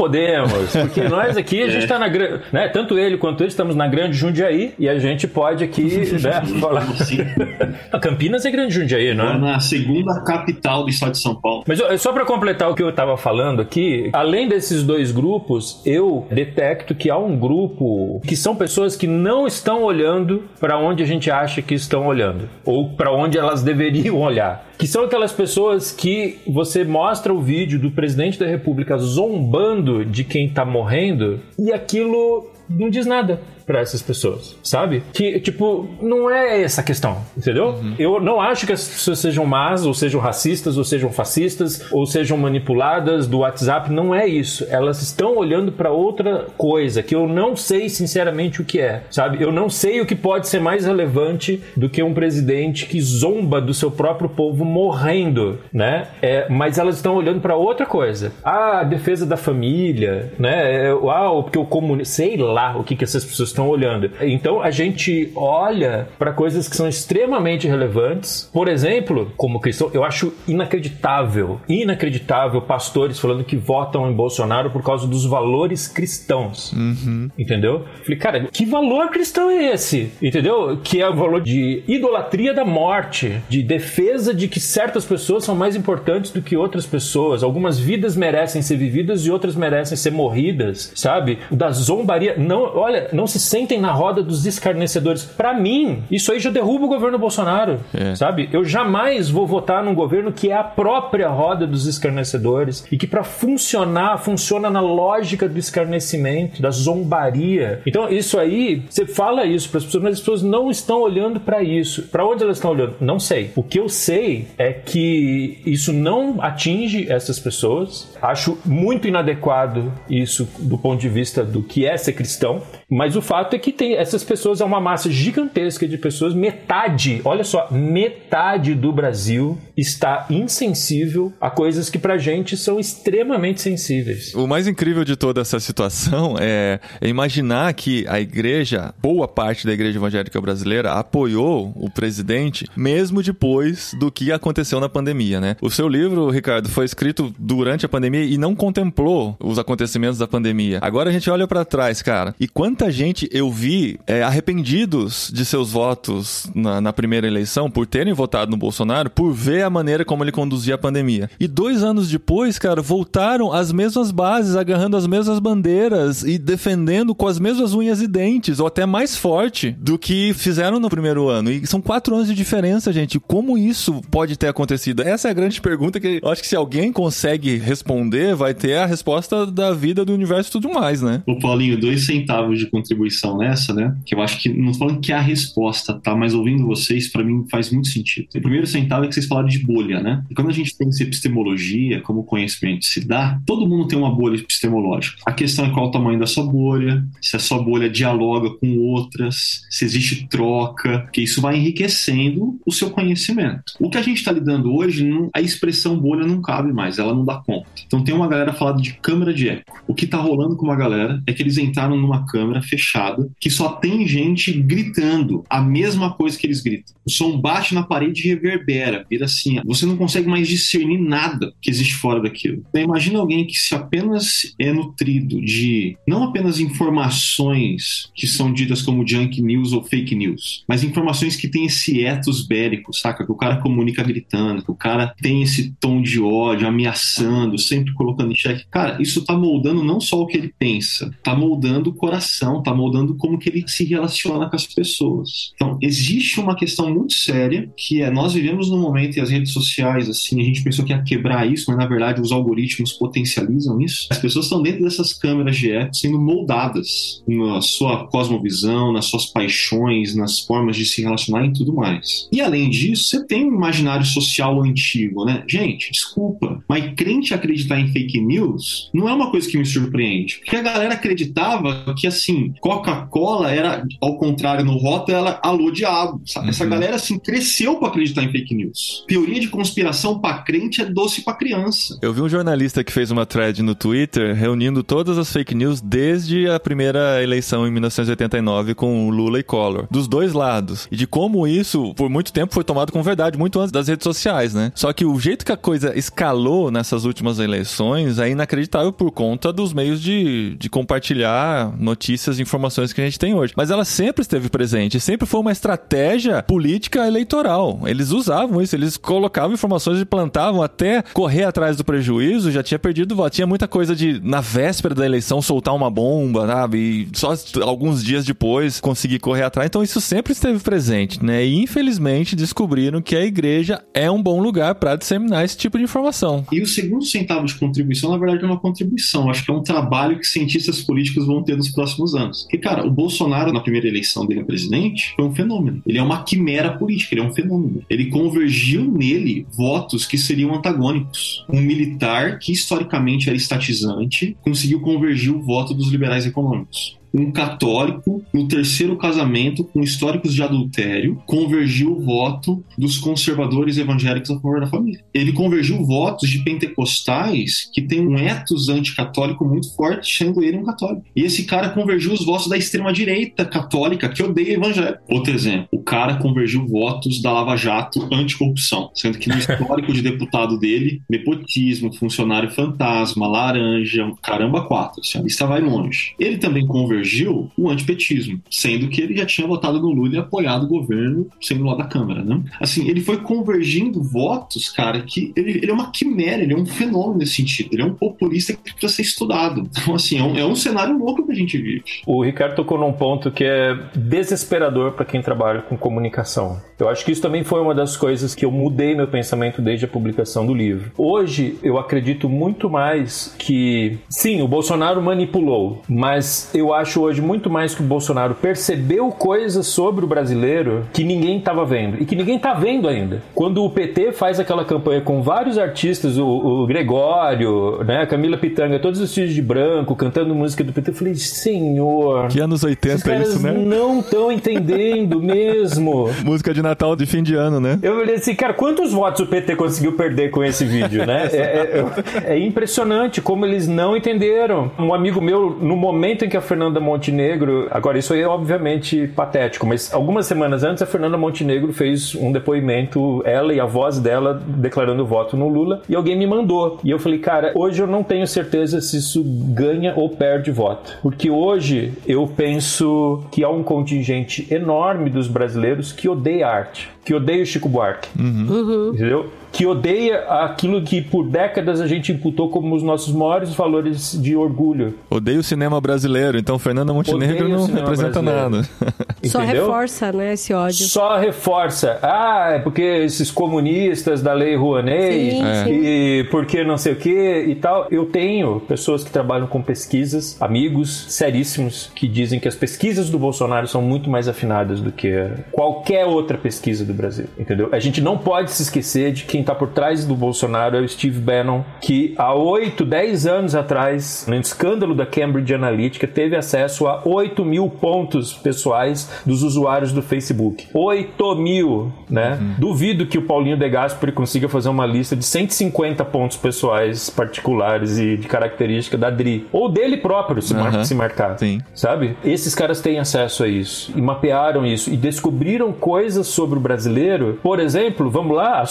podemos. Porque nós aqui, a gente tá na grande. Né, tanto ele quanto ele estamos na grande Jundiaí e a gente pode aqui, <laughs> né, falar. <laughs> A Campinas é grande Jundiaí, não é? na segunda capital do estado de São Paulo. Mas ó, só para completar o que eu estava falando aqui, além desses dois grupos, eu detecto que há um grupo que são pessoas que não estão olhando para onde a gente acha que estão olhando, ou para onde elas deveriam olhar. Que são aquelas pessoas que você mostra o vídeo do presidente da República zombando de quem tá morrendo e aquilo não diz nada para essas pessoas, sabe? Que, tipo, não é essa a questão, entendeu? Uhum. Eu não acho que as pessoas sejam más, ou sejam racistas, ou sejam fascistas, ou sejam manipuladas do WhatsApp, não é isso. Elas estão olhando para outra coisa que eu não sei sinceramente o que é, sabe? Eu não sei o que pode ser mais relevante do que um presidente que zomba do seu próprio povo morrendo, né? É, mas elas estão olhando para outra coisa. Ah, a defesa da família, né? É, ah, porque o comunismo, sei lá o que, que essas pessoas estão olhando. Então a gente olha para coisas que são extremamente relevantes. Por exemplo, como cristão, eu acho inacreditável, inacreditável pastores falando que votam em Bolsonaro por causa dos valores cristãos. Uhum. Entendeu? Falei, cara, que valor cristão é esse? Entendeu? Que é o valor de idolatria da morte, de defesa de que certas pessoas são mais importantes do que outras pessoas. Algumas vidas merecem ser vividas e outras merecem ser morridas, sabe? Da zombaria. Não, olha, não se sentem na roda dos escarnecedores. Para mim, isso aí já derruba o governo Bolsonaro, é. sabe? Eu jamais vou votar num governo que é a própria roda dos escarnecedores e que para funcionar funciona na lógica do escarnecimento, da zombaria. Então isso aí, você fala isso para as pessoas, mas as pessoas não estão olhando para isso. Para onde elas estão olhando? Não sei. O que eu sei é que isso não atinge essas pessoas. Acho muito inadequado isso do ponto de vista do que é ser cristão. Mas o fato é que tem essas pessoas, é uma massa gigantesca de pessoas, metade, olha só, metade do Brasil está insensível a coisas que pra gente são extremamente sensíveis. O mais incrível de toda essa situação <laughs> é, imaginar que a igreja, boa parte da igreja evangélica brasileira, apoiou o presidente mesmo depois do que aconteceu na pandemia, né? O seu livro, Ricardo, foi escrito durante a pandemia e não contemplou os acontecimentos da pandemia. Agora a gente olha para trás, cara, e quanto muita gente eu vi é, arrependidos de seus votos na, na, primeira eleição por terem votado no Bolsonaro, por ver a maneira como ele conduzia a pandemia. E dois anos depois, cara, voltaram às mesmas bases, agarrando as mesmas bandeiras e defendendo com as mesmas unhas e dentes, ou até mais forte do que fizeram no primeiro ano. E são quatro anos de diferença, gente. Como isso pode ter acontecido? Essa é a grande pergunta que eu acho que se alguém consegue responder, vai ter a resposta da vida, do universo e tudo mais, né? O Paulinho, dois centavos de contribuição nessa, né? Que eu acho que, não falando que é a resposta, tá? Mas ouvindo vocês, para mim faz muito sentido. O primeiro centavo é que vocês falaram de bolha, né? E quando a gente pensa em epistemologia, como o conhecimento se dá, todo mundo tem uma bolha epistemológica. A questão é qual o tamanho da sua bolha, se a sua bolha dialoga com outras, se existe troca, que isso vai enriquecendo o seu conhecimento. O que a gente está lidando hoje, a expressão bolha não cabe mais, ela não dá conta. Então tem uma galera falando de câmara de eco. O que está rolando com uma galera é que eles entraram numa câmara câmara fechada que só tem gente gritando a mesma coisa que eles gritam. O som bate na parede e reverbera, vira assim. Você não consegue mais discernir nada que existe fora daquilo. Então, imagina alguém que se apenas é nutrido de não apenas informações que são ditas como junk news ou fake news, mas informações que têm esse ethos bélico, saca? Que o cara comunica gritando, que o cara tem esse tom de ódio, ameaçando, sempre colocando em xeque. Cara, isso tá moldando não só o que ele pensa, tá moldando o coração está moldando como que ele se relaciona com as pessoas. Então, existe uma questão muito séria que é nós vivemos num momento e as redes sociais, assim, a gente pensou que ia quebrar isso, mas na verdade os algoritmos potencializam isso. As pessoas estão dentro dessas câmeras de eco sendo moldadas na sua cosmovisão, nas suas paixões, nas formas de se relacionar e tudo mais. E além disso, você tem um imaginário social antigo, né? Gente, desculpa, mas crente acreditar em fake news não é uma coisa que me surpreende. Porque a galera acreditava que assim, assim, Coca-Cola era, ao contrário no rótulo, ela alô diabo. Sabe? Essa uhum. galera assim cresceu para acreditar em fake news. Teoria de conspiração para crente é doce para criança. Eu vi um jornalista que fez uma thread no Twitter reunindo todas as fake news desde a primeira eleição em 1989 com Lula e Collor, dos dois lados. E de como isso, por muito tempo, foi tomado como verdade, muito antes das redes sociais, né? Só que o jeito que a coisa escalou nessas últimas eleições é inacreditável por conta dos meios de, de compartilhar notícias notícias, informações informações que a gente tem hoje. Mas ela sempre esteve presente, sempre foi uma estratégia política eleitoral. Eles usavam isso, eles colocavam informações e plantavam até correr atrás do prejuízo, já tinha perdido voto. Tinha muita coisa de, na véspera da eleição, soltar uma bomba, sabe? E só alguns dias depois conseguir correr atrás. Então isso sempre esteve presente, né? E infelizmente descobriram que a igreja é um bom lugar para disseminar esse tipo de informação. E o segundo centavo de contribuição, na verdade, é uma contribuição. Acho que é um trabalho que cientistas políticos vão ter nos próximos anos. Porque, cara, o Bolsonaro, na primeira eleição dele a presidente, foi um fenômeno. Ele é uma quimera política, ele é um fenômeno. Ele convergiu nele votos que seriam antagônicos. Um militar que historicamente era estatizante conseguiu convergir o voto dos liberais econômicos um católico no terceiro casamento com históricos de adultério convergiu o voto dos conservadores evangélicos a favor da família. Ele convergiu votos de pentecostais que tem um ethos anticatólico muito forte, sendo ele um católico. E esse cara convergiu os votos da extrema-direita católica que odeia evangélico. Outro exemplo, o cara convergiu votos da Lava Jato anticorrupção, sendo que no histórico de deputado dele, nepotismo, funcionário fantasma, laranja, caramba, quatro. Assim, a lista vai longe. Ele também convergiu o antipetismo, sendo que ele já tinha votado no Lula e apoiado o governo sendo lá da Câmara, né? Assim, ele foi convergindo votos, cara, que ele, ele é uma quimera, ele é um fenômeno nesse sentido, ele é um populista que precisa ser estudado. Então, assim, é um, é um cenário louco que a gente vive. O Ricardo tocou num ponto que é desesperador para quem trabalha com comunicação. Eu acho que isso também foi uma das coisas que eu mudei meu pensamento desde a publicação do livro. Hoje, eu acredito muito mais que, sim, o Bolsonaro manipulou, mas eu acho hoje muito mais que o Bolsonaro percebeu coisas sobre o brasileiro que ninguém estava vendo e que ninguém está vendo ainda. Quando o PT faz aquela campanha com vários artistas, o, o Gregório, né, a Camila Pitanga, todos os filhos de branco, cantando música do PT, eu falei, senhor. Que anos 80 é isso, né? Não estão entendendo <laughs> mesmo. música de Natal de fim de ano, né? Eu falei assim, cara, quantos votos o PT conseguiu perder com esse vídeo, né? <laughs> É, é, é impressionante como eles não entenderam. Um amigo meu, no momento em que a Fernanda Fernanda Montenegro, agora isso aí é obviamente patético, mas algumas semanas antes a Fernanda Montenegro fez um depoimento, ela e a voz dela declarando voto no Lula, e alguém me mandou. E eu falei, cara, hoje eu não tenho certeza se isso ganha ou perde voto. Porque hoje eu penso que há um contingente enorme dos brasileiros que odeia arte, que odeia o Chico Buarque. Uhum. Uhum. Entendeu? Que odeia aquilo que por décadas a gente imputou como os nossos maiores valores de orgulho. Odeia o cinema brasileiro, então Fernanda Montenegro não representa brasileiro. nada. <laughs> Só reforça, né, esse ódio. Só reforça. Ah, é porque esses comunistas da lei Rouanet sim, é. e porque não sei o que e tal. Eu tenho pessoas que trabalham com pesquisas, amigos seríssimos, que dizem que as pesquisas do Bolsonaro são muito mais afinadas do que qualquer outra pesquisa do Brasil, entendeu? A gente não pode se esquecer de quem está por trás do Bolsonaro é o Steve Bannon, que há 8, 10 anos atrás, no escândalo da Cambridge Analytica, teve acesso a 8 mil pontos pessoais dos usuários do Facebook. 8 mil, né? Uhum. Duvido que o Paulinho De Gasperi consiga fazer uma lista de 150 pontos pessoais particulares e de característica da Dri. Ou dele próprio, se, uhum. mar se marcar. Sim. Sabe? Esses caras têm acesso a isso. E mapearam isso. E descobriram coisas sobre o brasileiro. Por exemplo, vamos lá,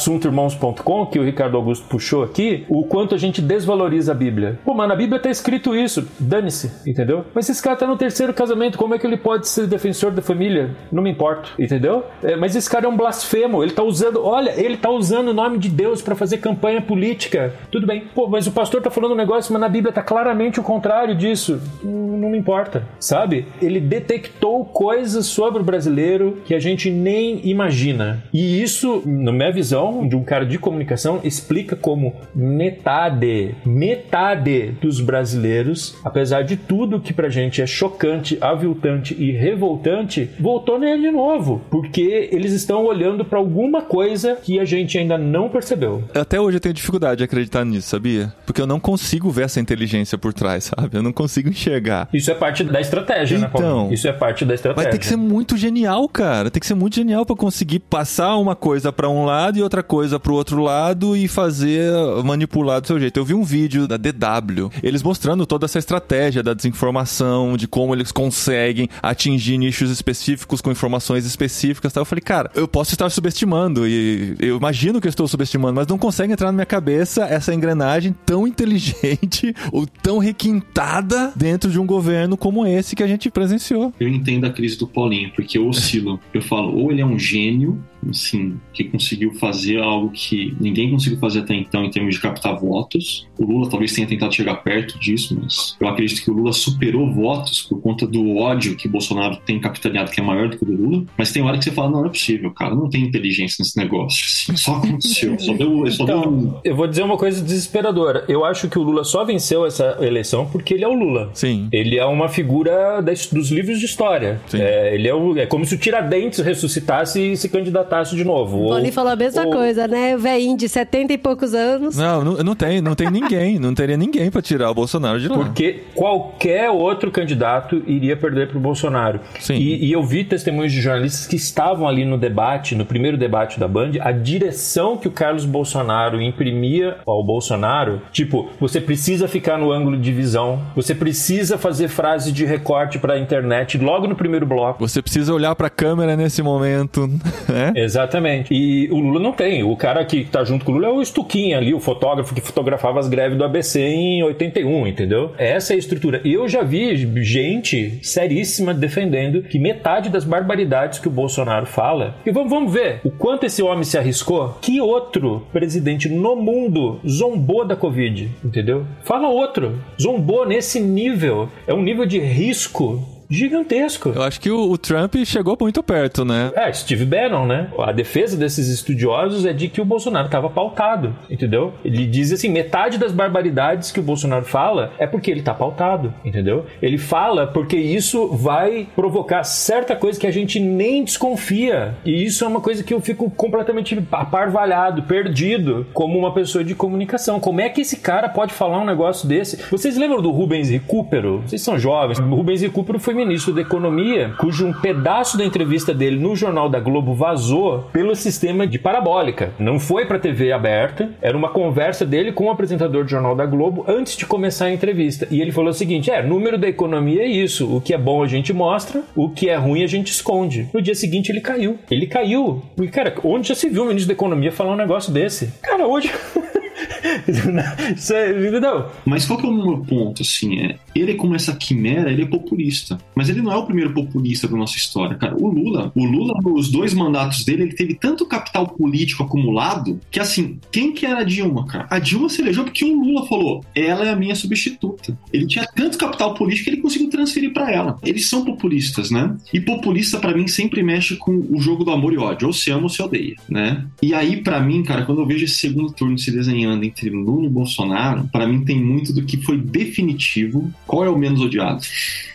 que o Ricardo Augusto puxou aqui, o quanto a gente desvaloriza a Bíblia. Pô, mas na Bíblia tá escrito isso. Dane-se, entendeu? Mas esse cara tá no terceiro casamento, como é que ele pode ser defensor da família, não me importo, entendeu? É, mas esse cara é um blasfemo, ele tá usando, olha, ele tá usando o nome de Deus para fazer campanha política. Tudo bem. Pô, mas o pastor tá falando um negócio, mas na Bíblia tá claramente o contrário disso. Não me importa, sabe? Ele detectou coisas sobre o brasileiro que a gente nem imagina. E isso, na minha visão, de um cara de comunicação, explica como metade, metade dos brasileiros, apesar de tudo que pra gente é chocante, aviltante e revoltante, voltou nele de novo, porque eles estão olhando para alguma coisa que a gente ainda não percebeu. Até hoje eu tenho dificuldade de acreditar nisso, sabia? Porque eu não consigo ver essa inteligência por trás, <laughs> sabe? Eu não consigo enxergar. Isso é parte da estratégia, então, né, Paulo? Isso é parte da estratégia. Vai ter que ser muito genial, cara. Tem que ser muito genial para conseguir passar uma coisa para um lado e outra coisa pro outro lado e fazer manipular do seu jeito. Eu vi um vídeo da DW, eles mostrando toda essa estratégia da desinformação, de como eles conseguem atingir nichos específicos com informações específicas. Tá? Eu falei, cara, eu posso estar subestimando e eu imagino que eu estou subestimando, mas não consegue entrar na minha cabeça essa engrenagem tão inteligente <laughs> ou tão requintada dentro de um governo como esse que a gente presenciou. Eu entendo a crise do Paulinho, porque eu oscilo. Eu falo, ou ele é um gênio assim, que conseguiu fazer algo que ninguém conseguiu fazer até então em termos de captar votos. O Lula talvez tenha tentado chegar perto disso, mas eu acredito que o Lula superou votos por conta do ódio que Bolsonaro tem capitaneado, que é maior do que o do Lula. Mas tem hora que você fala, não, não é possível, cara, não tem inteligência nesse negócio. Assim, só aconteceu, só deu, só então, deu... Eu vou dizer uma coisa desesperadora. Eu acho que o Lula só venceu essa eleição porque ele é o Lula. Sim. Ele é uma figura das, dos livros de história. É, ele é, o, é como se o Tiradentes ressuscitasse e se candidatasse de novo. O Boni falou a mesma ou... coisa, né? O velhinho de 70 e poucos anos. Não, não, não tem, não tem ninguém. não teria ninguém para tirar o Bolsonaro de lá. Porque qualquer outro candidato iria perder pro Bolsonaro. Sim. E, e eu vi testemunhos de jornalistas que estavam ali no debate, no primeiro debate da Band, a direção que o Carlos Bolsonaro imprimia ao Bolsonaro, tipo, você precisa ficar no ângulo de visão, você precisa fazer frase de recorte para a internet logo no primeiro bloco. Você precisa olhar para a câmera nesse momento, <laughs> né? Exatamente. E o Lula não tem. O cara que tá junto com o Lula é o Stuquinha ali, o fotógrafo que fotografava as greves do ABC em 81, entendeu? Essa é a estrutura. Eu já vi gente seríssima defendendo que metade das barbaridades que o Bolsonaro fala. E vamos, vamos ver o quanto esse homem se arriscou. Que outro presidente no mundo zombou da Covid, entendeu? Fala outro. Zombou nesse nível. É um nível de risco gigantesco. Eu acho que o, o, Trump chegou muito perto, né? É, Steve Bannon, né? A defesa desses estudiosos é de que o Bolsonaro estava pautado, entendeu? Ele diz assim, metade das barbaridades que o Bolsonaro fala é porque ele está pautado, entendeu? Ele fala porque isso vai provocar certa coisa que a gente nem desconfia. E isso é uma coisa que eu fico completamente aparvalhado, perdido, como uma pessoa de comunicação. Como é que esse cara pode falar um negócio desse? Vocês lembram do Rubens Recupero? Vocês são jovens. O Rubens Recupero foi ministro da Economia, cujo um pedaço da entrevista dele no Jornal da Globo vazou pelo sistema de parabólica. Não foi para TV aberta, era uma conversa dele com o apresentador do Jornal da Globo antes de começar a entrevista. E ele falou o seguinte: é, número da economia é isso. O que é bom a gente mostra, o que é ruim a gente esconde. No dia seguinte ele caiu. Ele caiu. Porque, cara, onde já se viu o ministro da Economia falar um negócio desse? Cara, hoje. <laughs> <laughs> não. Mas qual que é o meu ponto, assim? É, ele, como essa quimera, ele é populista. Mas ele não é o primeiro populista da nossa história, cara. O Lula, o Lula, nos dois mandatos dele, ele teve tanto capital político acumulado que, assim, quem que era a Dilma, cara? A Dilma se elegeu porque o Lula falou, ela é a minha substituta. Ele tinha tanto capital político que ele conseguiu transferir para ela. Eles são populistas, né? E populista, para mim, sempre mexe com o jogo do amor e ódio. Ou se ama ou se odeia, né? E aí, para mim, cara, quando eu vejo esse segundo turno se desenhando entre Lula e Bolsonaro, para mim tem muito do que foi definitivo. Qual é o menos odiado?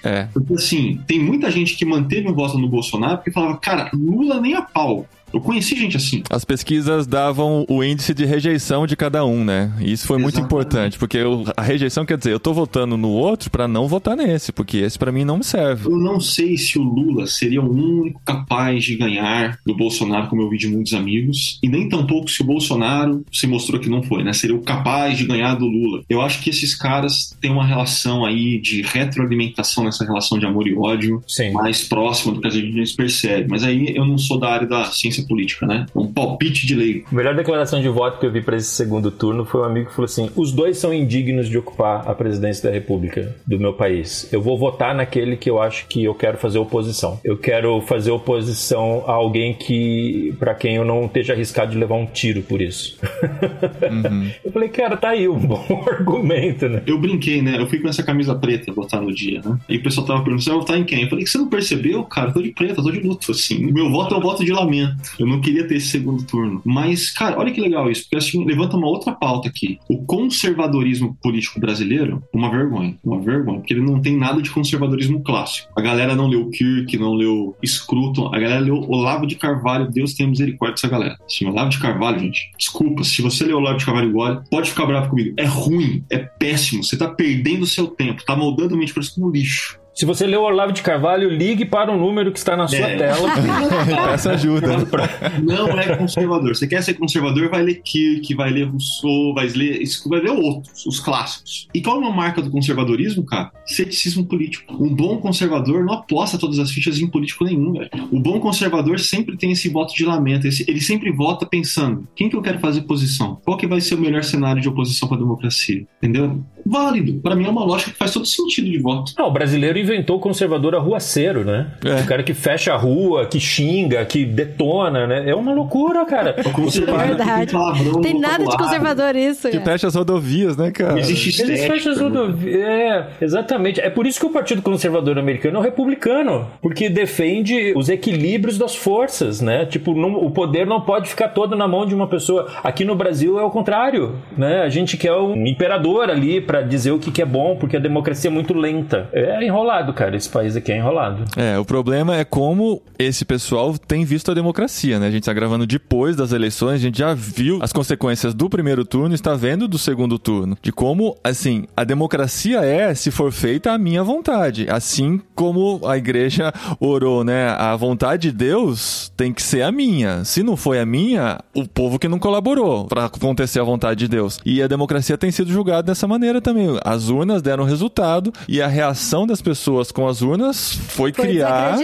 É. Porque assim, tem muita gente que manteve o voto no Bolsonaro porque falava, cara, Lula nem a pau. Eu conheci gente assim. As pesquisas davam o índice de rejeição de cada um, né? E isso foi Exatamente. muito importante, porque eu, a rejeição quer dizer, eu tô votando no outro para não votar nesse, porque esse para mim não me serve. Eu não sei se o Lula seria o único capaz de ganhar do Bolsonaro, como eu vi de muitos amigos, e nem tampouco se o Bolsonaro se mostrou que não foi, né? Seria o capaz de ganhar do Lula. Eu acho que esses caras têm uma relação aí de retroalimentação nessa relação de amor e ódio Sim. mais próxima do que a gente percebe. Mas aí eu não sou da área da ciência política, né? Um palpite de lei. A melhor declaração de voto que eu vi para esse segundo turno foi um amigo que falou assim: os dois são indignos de ocupar a presidência da República do meu país. Eu vou votar naquele que eu acho que eu quero fazer oposição. Eu quero fazer oposição a alguém que, para quem eu não esteja arriscado de levar um tiro por isso. Uhum. <laughs> eu falei, cara, tá aí um bom <laughs> argumento, né? Eu brinquei, né? Eu fui com essa camisa preta votar no dia, né? E o pessoal tava perguntando: você vai votar em quem? Eu falei, que você não percebeu, cara? Eu tô de preta, eu tô de luto, assim. Meu voto é um voto de lamento. Eu não queria ter esse segundo turno. Mas, cara, olha que legal isso, porque assim, levanta uma outra pauta aqui. O conservadorismo político brasileiro, uma vergonha. Uma vergonha, porque ele não tem nada de conservadorismo clássico. A galera não leu Kirk, não leu Scruton, a galera leu Olavo de Carvalho, Deus tenha misericórdia dessa galera. Assim, Olavo de Carvalho, gente, desculpa, se você leu Olavo de Carvalho igual, pode ficar bravo comigo. É ruim, é péssimo, você tá perdendo seu tempo, tá moldando a mente para isso como lixo. Se você leu Olavo de Carvalho, ligue para o número que está na sua É. tela. <laughs> Peça ajuda. Não é conservador. Você quer ser conservador, vai ler Kirk, vai ler Rousseau, vai ler, isso- vai ler outros, os clássicos. E qual é uma marca do conservadorismo, cara? Ceticismo político. Um bom conservador não aposta todas as fichas em político nenhum, velho. O bom conservador sempre tem esse voto de lamento. esse- ele sempre vota pensando: quem que eu quero fazer oposição? Qual que vai ser o melhor cenário de oposição para a democracia? Entendeu? Válido. Pra mim é uma lógica que faz todo sentido de voto. Não, o brasileiro inventou o conservador arruaceiro, né? É. O cara que fecha a rua, que xinga, que detona, né? É uma loucura, cara. O conservador É verdade. tem nada de conservador isso. Que fecha as rodovias, né, cara? Existe Eles fecham as rodovias. É, exatamente. É por isso que o Partido Conservador Americano é o republicano. Porque defende os equilíbrios das forças, né? Tipo, não- o poder não pode ficar todo na mão de uma pessoa. Aqui no Brasil é o contrário, né? A gente quer um imperador ali pra dizer o que, que é bom, porque a democracia é muito lenta. É enrolado, cara. Esse país aqui é enrolado. É, o problema é como esse pessoal tem visto a democracia, né? A gente tá gravando depois das eleições, a gente já viu as consequências do primeiro turno está vendo do segundo turno. De como, assim, a democracia é se for feita à minha vontade. Assim como a igreja orou, né? A vontade de Deus tem que ser a minha. Se não foi a minha, o povo que não colaborou para acontecer a vontade de Deus. E a democracia tem sido julgada dessa maneira também. As urnas deram resultado e a reação das pessoas com as urnas foi, Foi criar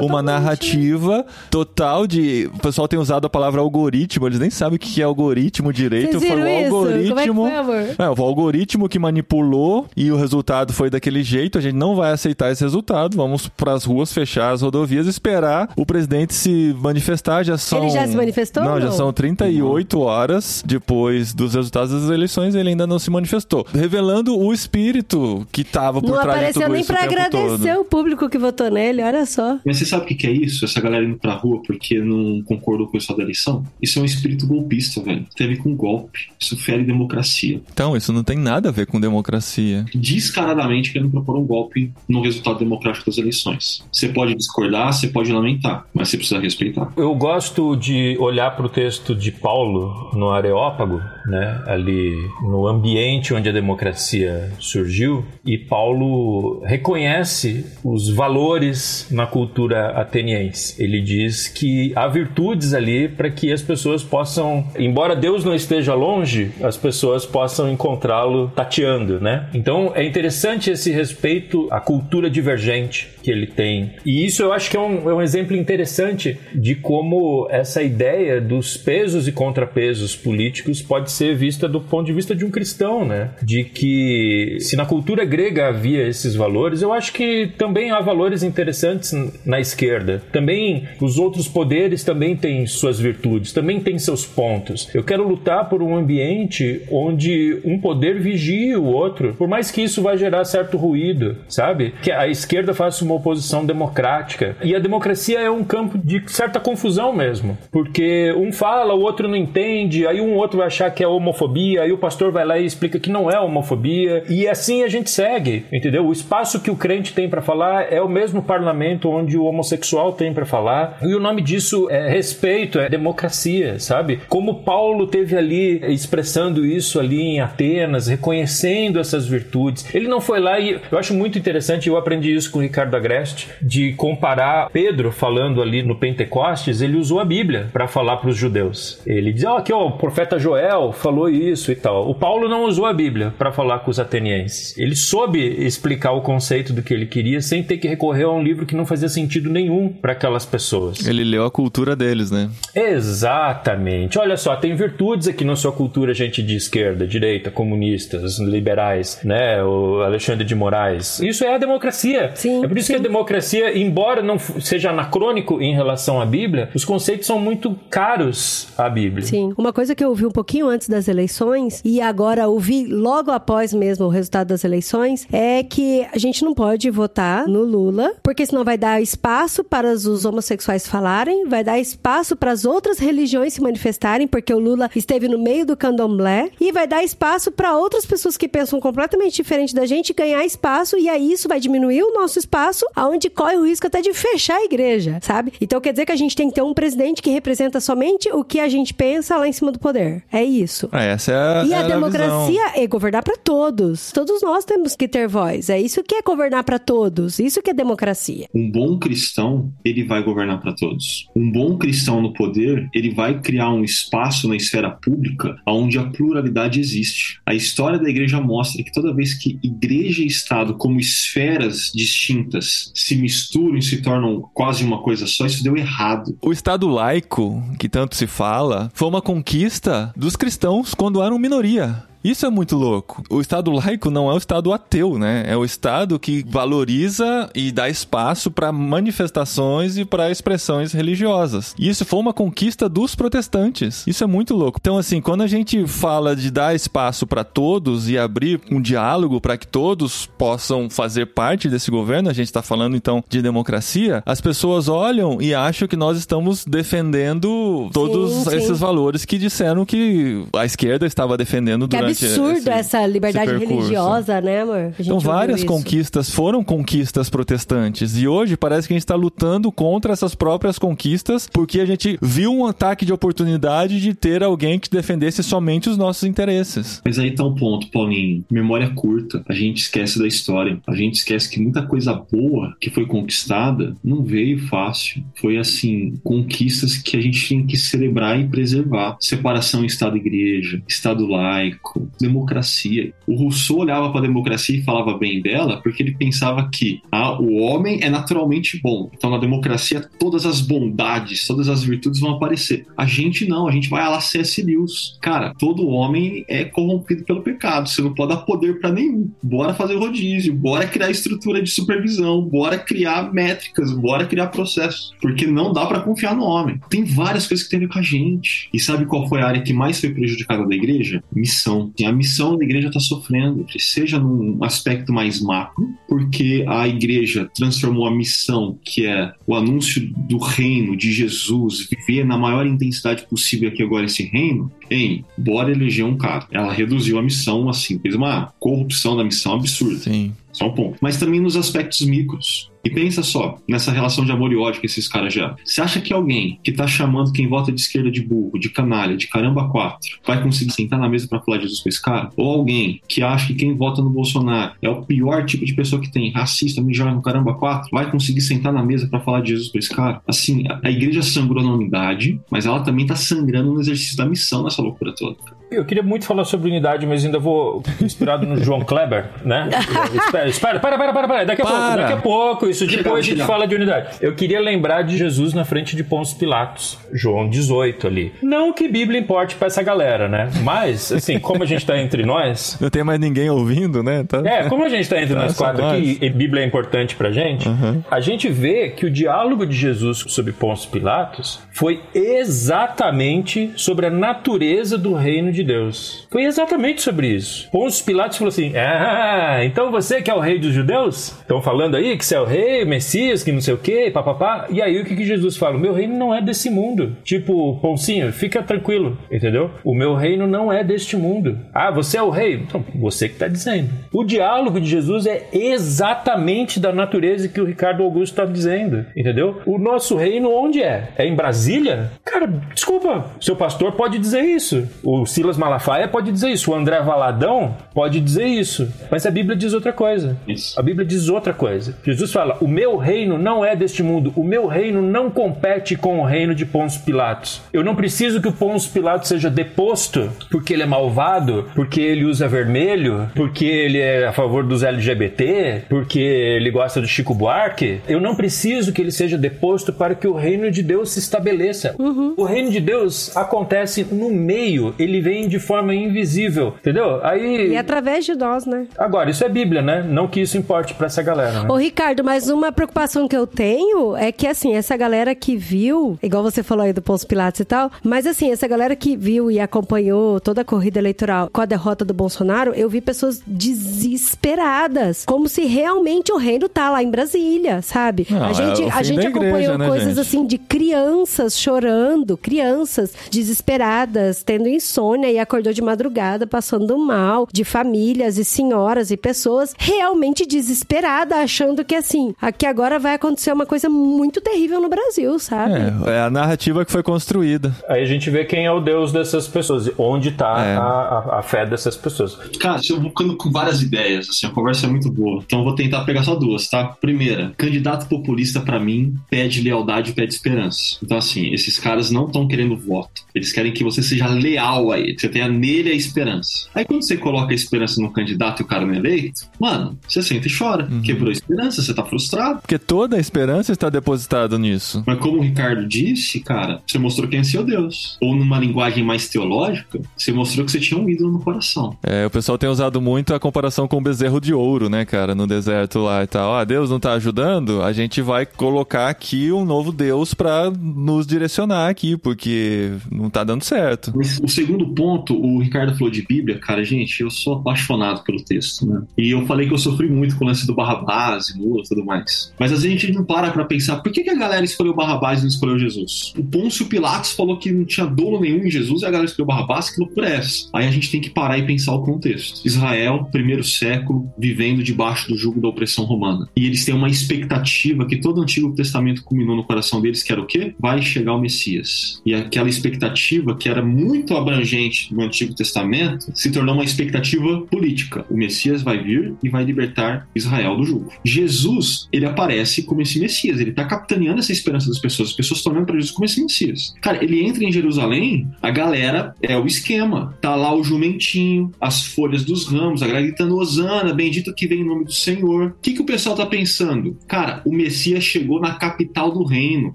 uma narrativa total de. O pessoal tem usado a palavra algoritmo, eles nem sabem o que é algoritmo direito. Vocês Foi o isso? algoritmo. Como é que foi, amor? É, o algoritmo que manipulou e o resultado foi daquele jeito. A gente não vai aceitar esse resultado. Vamos pras ruas fechar as rodovias e esperar o presidente se manifestar. Já são. Ele já se manifestou Não, ou já não? são 38 horas depois dos resultados das eleições. Ele ainda não se manifestou, revelando o espírito que tava por Não trás de tudo nem isso pra tempo agradecer todo. o público que votou nele, olha só. Mas você sabe o que é isso? Essa galera indo pra rua porque não concordou com o resultado da eleição? Isso é um espírito golpista, velho. Tem a ver com golpe. Isso fere democracia. Então, isso não tem nada a ver com democracia. Descaradamente querendo propor um golpe no resultado democrático das eleições. Você pode discordar, você pode lamentar, mas você precisa respeitar. Eu gosto de olhar para o texto de Paulo no Areópago, né, ali no ambiente onde a democracia surgiu, e Paulo reconhece os valores na cultura ateniense. Ele diz que há virtudes ali para que as pessoas possam, embora Deus não esteja longe, as pessoas possam encontrá-lo tateando, né? Então é interessante esse respeito à cultura divergente que ele tem. E isso eu acho que é um, é um exemplo interessante de como essa ideia dos pesos e contrapesos políticos pode ser vista do ponto de vista de um cristão, né? De que se na cultura grega havia esses valores, eu acho que também há valores interessantes na esquerda. Também os outros poderes também têm suas virtudes, também têm seus pontos. Eu quero lutar por um ambiente onde um poder vigie o outro, por mais que isso vai gerar certo ruído, sabe? Que a esquerda faça uma oposição democrática. E a democracia é um campo de certa confusão mesmo, porque um fala, o outro não entende, aí um outro vai achar que é homofobia, aí o pastor vai lá e explica que não é homofobia, e assim a gente segue, entendeu? O espaço que o crente tem para falar é o mesmo parlamento onde o homossexual tem para falar, e o nome disso é respeito, é democracia, sabe? Como Paulo teve ali expressando isso ali em Atenas, reconhecendo essas virtudes. Ele não foi lá e eu acho muito interessante, eu aprendi isso com o Ricardo Agreste, de comparar Pedro falando ali no Pentecostes, ele usou a Bíblia para falar para os judeus. Ele diz: "Ó, aqui ó, o profeta Joel falou isso e tal". O Paulo não usou a Bíblia para falar com os atenienses. Ele soube explicar o conceito do que ele queria sem ter que recorrer a um livro que não fazia sentido nenhum para aquelas pessoas. Ele leu a cultura deles, né? Exatamente. Olha só, tem virtudes aqui na sua cultura, gente de esquerda, direita, comunistas, liberais, né? O Alexandre de Moraes. Isso é a democracia. Sim, é por isso que a democracia, embora não seja anacrônico em relação à Bíblia, os conceitos são muito caros à Bíblia. Sim. Uma coisa que eu ouvi um pouquinho antes das eleições e agora ouvi logo após mesmo o resultado das eleições é que a gente não pode votar no Lula, porque senão vai dar espaço para os homossexuais falarem, vai dar espaço para as outras religiões se manifestarem, porque o Lula esteve no meio do candomblé, e vai dar espaço para outras pessoas que pensam completamente diferente da gente ganhar espaço, e aí isso vai diminuir o nosso espaço, aonde corre o risco até de fechar a igreja, sabe? Então quer dizer que a gente tem que ter um presidente que representa somente o que a gente pensa lá em cima do poder. É isso. Ah, essa é a, E é a visão. democracia é governar para todos. Todos nós temos que ter voz. É isso que é governar para todos. Isso que é democracia. Um bom cristão, ele vai governar para todos. Um bom cristão no poder, ele vai criar um espaço na esfera pública onde a pluralidade existe. A história da igreja mostra que toda vez que igreja e Estado, como esferas distintas, se misturam e se tornam quase uma coisa só, isso deu errado. O Estado laico, que tanto se fala, foi uma conquista dos cristãos quando eram minoria. Isso é muito louco. O Estado laico não é o Estado ateu, né? É o Estado que valoriza e dá espaço para manifestações e para expressões religiosas. E isso foi uma conquista dos protestantes. Isso é muito louco. Então, assim, quando a gente fala de dar espaço para todos e abrir um diálogo para que todos possam fazer parte desse governo, a gente está falando então de democracia, as pessoas olham e acham que nós estamos defendendo todos Sim, sim. esses valores que disseram que a esquerda estava defendendo durante absurdo esse- essa liberdade religiosa, né, amor? A gente Então, várias isso. conquistas foram conquistas protestantes. E hoje parece que a gente está lutando contra essas próprias conquistas porque a gente viu um ataque de oportunidade de ter alguém que defendesse somente os nossos interesses. Mas aí tá um ponto, Paulinho. Memória curta. A gente esquece da história. A gente esquece que muita coisa boa que foi conquistada não veio fácil. Foi assim, conquistas que a gente tem que celebrar e preservar. Separação Estado e Igreja, Estado laico, democracia. O Rousseau olhava para a democracia e falava bem dela porque ele pensava que ah, o homem é naturalmente bom. Então na democracia todas as bondades, todas as virtudes vão aparecer. A gente não, a gente vai lá C.S. Lewis. Cara, todo homem é corrompido pelo pecado. Você não pode dar poder para nenhum. Bora fazer rodízio, bora criar estrutura de supervisão, bora criar métricas, bora criar processos. Porque não dá para confiar no homem. Tem várias coisas que tem a ver com a gente. E sabe qual foi a área que mais foi prejudicada da igreja? Missão. E a missão da igreja está sofrendo, seja num aspecto mais macro, porque a igreja transformou a missão, que é o anúncio do reino de Jesus, viver na maior intensidade possível aqui agora esse reino, em bora eleger um cara. Ela reduziu a missão assim, fez uma corrupção da missão absurda. Sim. Só um ponto. Mas também nos aspectos micros. E pensa só, nessa relação de amor e ódio que esses caras geram. Você acha que alguém que tá chamando quem vota de esquerda de burro, de canalha, de caramba quatro, vai conseguir sentar na mesa pra falar de Jesus com esse cara? Ou alguém que acha que quem vota no Bolsonaro é o pior tipo de pessoa que tem, racista, me joga no caramba quatro, vai conseguir sentar na mesa pra falar de Jesus com esse cara? Assim, a- a igreja sangrou na unidade, mas ela também tá sangrando no exercício da missão nessa loucura toda. Eu queria muito falar sobre unidade, mas ainda vou inspirado no João Kleber, né? <laughs> espera, espera, para, para, para, para. Daqui a pouco, Para. daqui a pouco. Isso depois a gente fala de unidade. Eu queria lembrar de Jesus na frente de Pôncio Pilatos, João 18 ali. Não que Bíblia importe pra essa galera, né? Mas, assim, como a gente tá entre nós, <laughs> Não tem mais ninguém ouvindo, né? Tá- é, como a gente tá entre Tá, nós quatro nós. aqui, e Bíblia é importante pra gente, a gente vê que o diálogo de Jesus sobre Pôncio Pilatos foi exatamente sobre a natureza do reino de Deus. Foi exatamente sobre isso. Pôncio Pilatos falou assim: Ah, então você que é o rei dos judeus? Estão falando aí que você é o rei, Messias, que não sei o quê, papapá. E aí o que, que Jesus fala? O meu reino não é desse mundo. Tipo, Poncinho, fica tranquilo, entendeu? O meu reino não é deste mundo. Ah, você é o rei? Então, você que tá dizendo. O diálogo de Jesus é exatamente da natureza que o Ricardo Augusto está dizendo, entendeu? O nosso reino onde é? É em Brasília? Cara, desculpa, seu pastor pode dizer isso. O Silas Malafaia pode dizer isso. O André Valadão pode dizer isso. Mas a Bíblia diz outra coisa. Isso. A Bíblia diz outra coisa. Jesus fala: O meu reino não é deste mundo. O meu reino não compete com o reino de Pôncio Pilatos. Eu não preciso que o Pôncio Pilatos seja deposto porque ele é malvado, porque ele usa vermelho, porque ele é a favor dos LGBT, porque ele gosta do Chico Buarque. Eu não preciso que ele seja deposto para que o reino de Deus se estabeleça. O reino de Deus acontece no meio, ele vem de forma invisível, entendeu? Aí. E através de nós, né? Agora, isso é Bíblia, né? Não que isso importe pra essa galera, né? Ô, Ricardo, mas uma preocupação que eu tenho é que, assim, essa galera que viu, igual você falou aí do Pôncio Pilatos e tal, mas, assim, essa galera que viu e acompanhou toda a corrida eleitoral com a derrota do Bolsonaro, eu vi pessoas desesperadas, como se realmente o reino tá lá em Brasília, sabe? Não, a é gente, o a gente da igreja, acompanhou né, coisas, gente? assim, de crianças chorando, crianças desesperadas, tendo insônia e acordou de madrugada, passando mal, de famílias e senhoras e pessoas realmente desesperadas, achando que assim, aqui agora vai acontecer uma coisa muito terrível no Brasil, sabe? É, é a narrativa que foi construída. Aí a gente vê quem é o Deus dessas pessoas, onde tá É. a, a- a fé dessas pessoas. Cara, eu vou ficando com várias ideias, assim, a conversa é muito boa. Então eu vou tentar pegar só duas, tá? Primeira, candidato populista pra mim pede lealdade e pede esperança. Então assim, esses caras não estão querendo voto. Eles querem que você seja leal a ele, que você tenha nele a esperança. Aí quando você coloca a esperança no candidato e o cara não é eleito, mano, você senta e chora. Quebrou a esperança, você tá frustrado. Porque toda a esperança está depositada nisso. Mas como o Ricardo disse, cara, você mostrou quem é seu Deus. Ou numa linguagem mais teológica, você mostrou que você tinha um ídolo no coração. É, o pessoal tem usado muito a comparação com o bezerro de ouro, né, cara, no deserto lá e tal. Ah, Deus não tá ajudando? A gente vai colocar aqui um novo Deus pra nos direcionar aqui, porque não tá dando certo. O segundo ponto, o Ricardo falou de Bíblia, cara, gente, eu sou apaixonado pelo texto, né? E eu falei que eu sofri muito com o lance do Barrabás e Lula e tudo mais. Mas às vezes a gente não para pra pensar, por que, que a galera escolheu Barrabás e não escolheu Jesus? O Pôncio Pilatos falou que não tinha dolo nenhum em Jesus e a galera escolheu Barrabás, que loucura é essa? Aí a gente tem que parar e pensar o contexto. Israel, primeiro século, vivendo debaixo do jugo da opressão romana. E eles têm uma expectativa que todo o Antigo Testamento culminou no coração deles, que era o quê? Vai chegar o Messias. E aquela expectativa que era muito abrangente no Antigo Testamento se tornou uma expectativa política. O Messias vai vir e vai libertar Israel do jugo. Jesus, ele aparece como esse Messias, ele tá capitaneando essa esperança das pessoas, as pessoas estão olhando para Jesus como esse Messias. Cara, ele entra em Jerusalém, a galera é o esquema. Tá lá o jumentinho, as folhas dos ramos, a galera gritando Osana, bendito que vem em nome do Senhor. O que, que o pessoal tá pensando? Cara, o Messias chegou na capital do reino,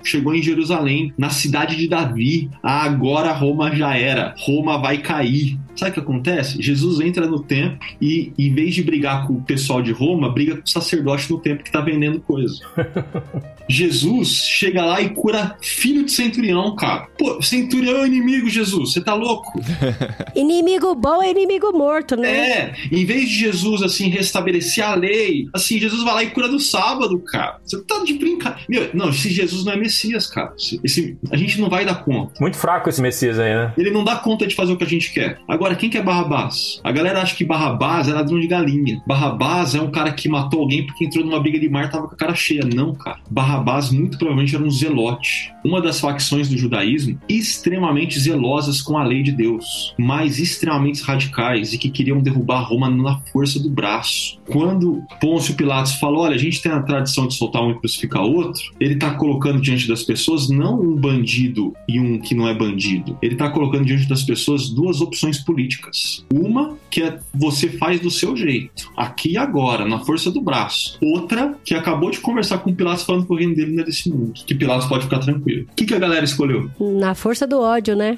chegou em Jerusalém, na cidade de Davi. Ah, agora Roma já era, Roma vai cair. Sabe o que acontece? Jesus entra no templo e, em vez de brigar com o pessoal de Roma, briga com o sacerdote no templo que tá vendendo coisa. <laughs> Jesus chega lá e cura filho de centurião, cara. Pô, centurião é inimigo, Jesus. Você tá louco? <laughs> Inimigo bom é inimigo morto, né? É, em vez de Jesus, assim, restabelecer a lei, assim, Jesus vai lá e cura no sábado, cara. Você tá de brincadeira. Meu, não, esse Jesus não é Messias, cara. Esse- a gente não vai dar conta. Muito fraco esse Messias aí, né? Ele não dá conta de fazer o que a gente quer. Agora, quem que é Barrabás? A galera acha que Barrabás é ladrão de galinha. Barrabás é um cara que matou alguém porque entrou numa briga de mar e tava com a cara cheia. Não, cara. Barrabás muito provavelmente era um zelote. Uma das facções do judaísmo extremamente zelosas com a lei de Deus, mas extremamente radicais e que queriam derrubar Roma na força do braço. Quando Pôncio Pilatos falou: olha, a gente tem a tradição de soltar um e crucificar outro, ele tá colocando diante das pessoas não um bandido e um que não é bandido. Ele tá colocando diante das pessoas duas opções políticas. Uma que é você faz do seu jeito, aqui e agora, na força do braço. Outra que acabou de conversar com Pilatos falando que o reino dele não é desse mundo, que Pilatos pode ficar tranquilo. O que, que a galera escolheu? Na força do ódio, né?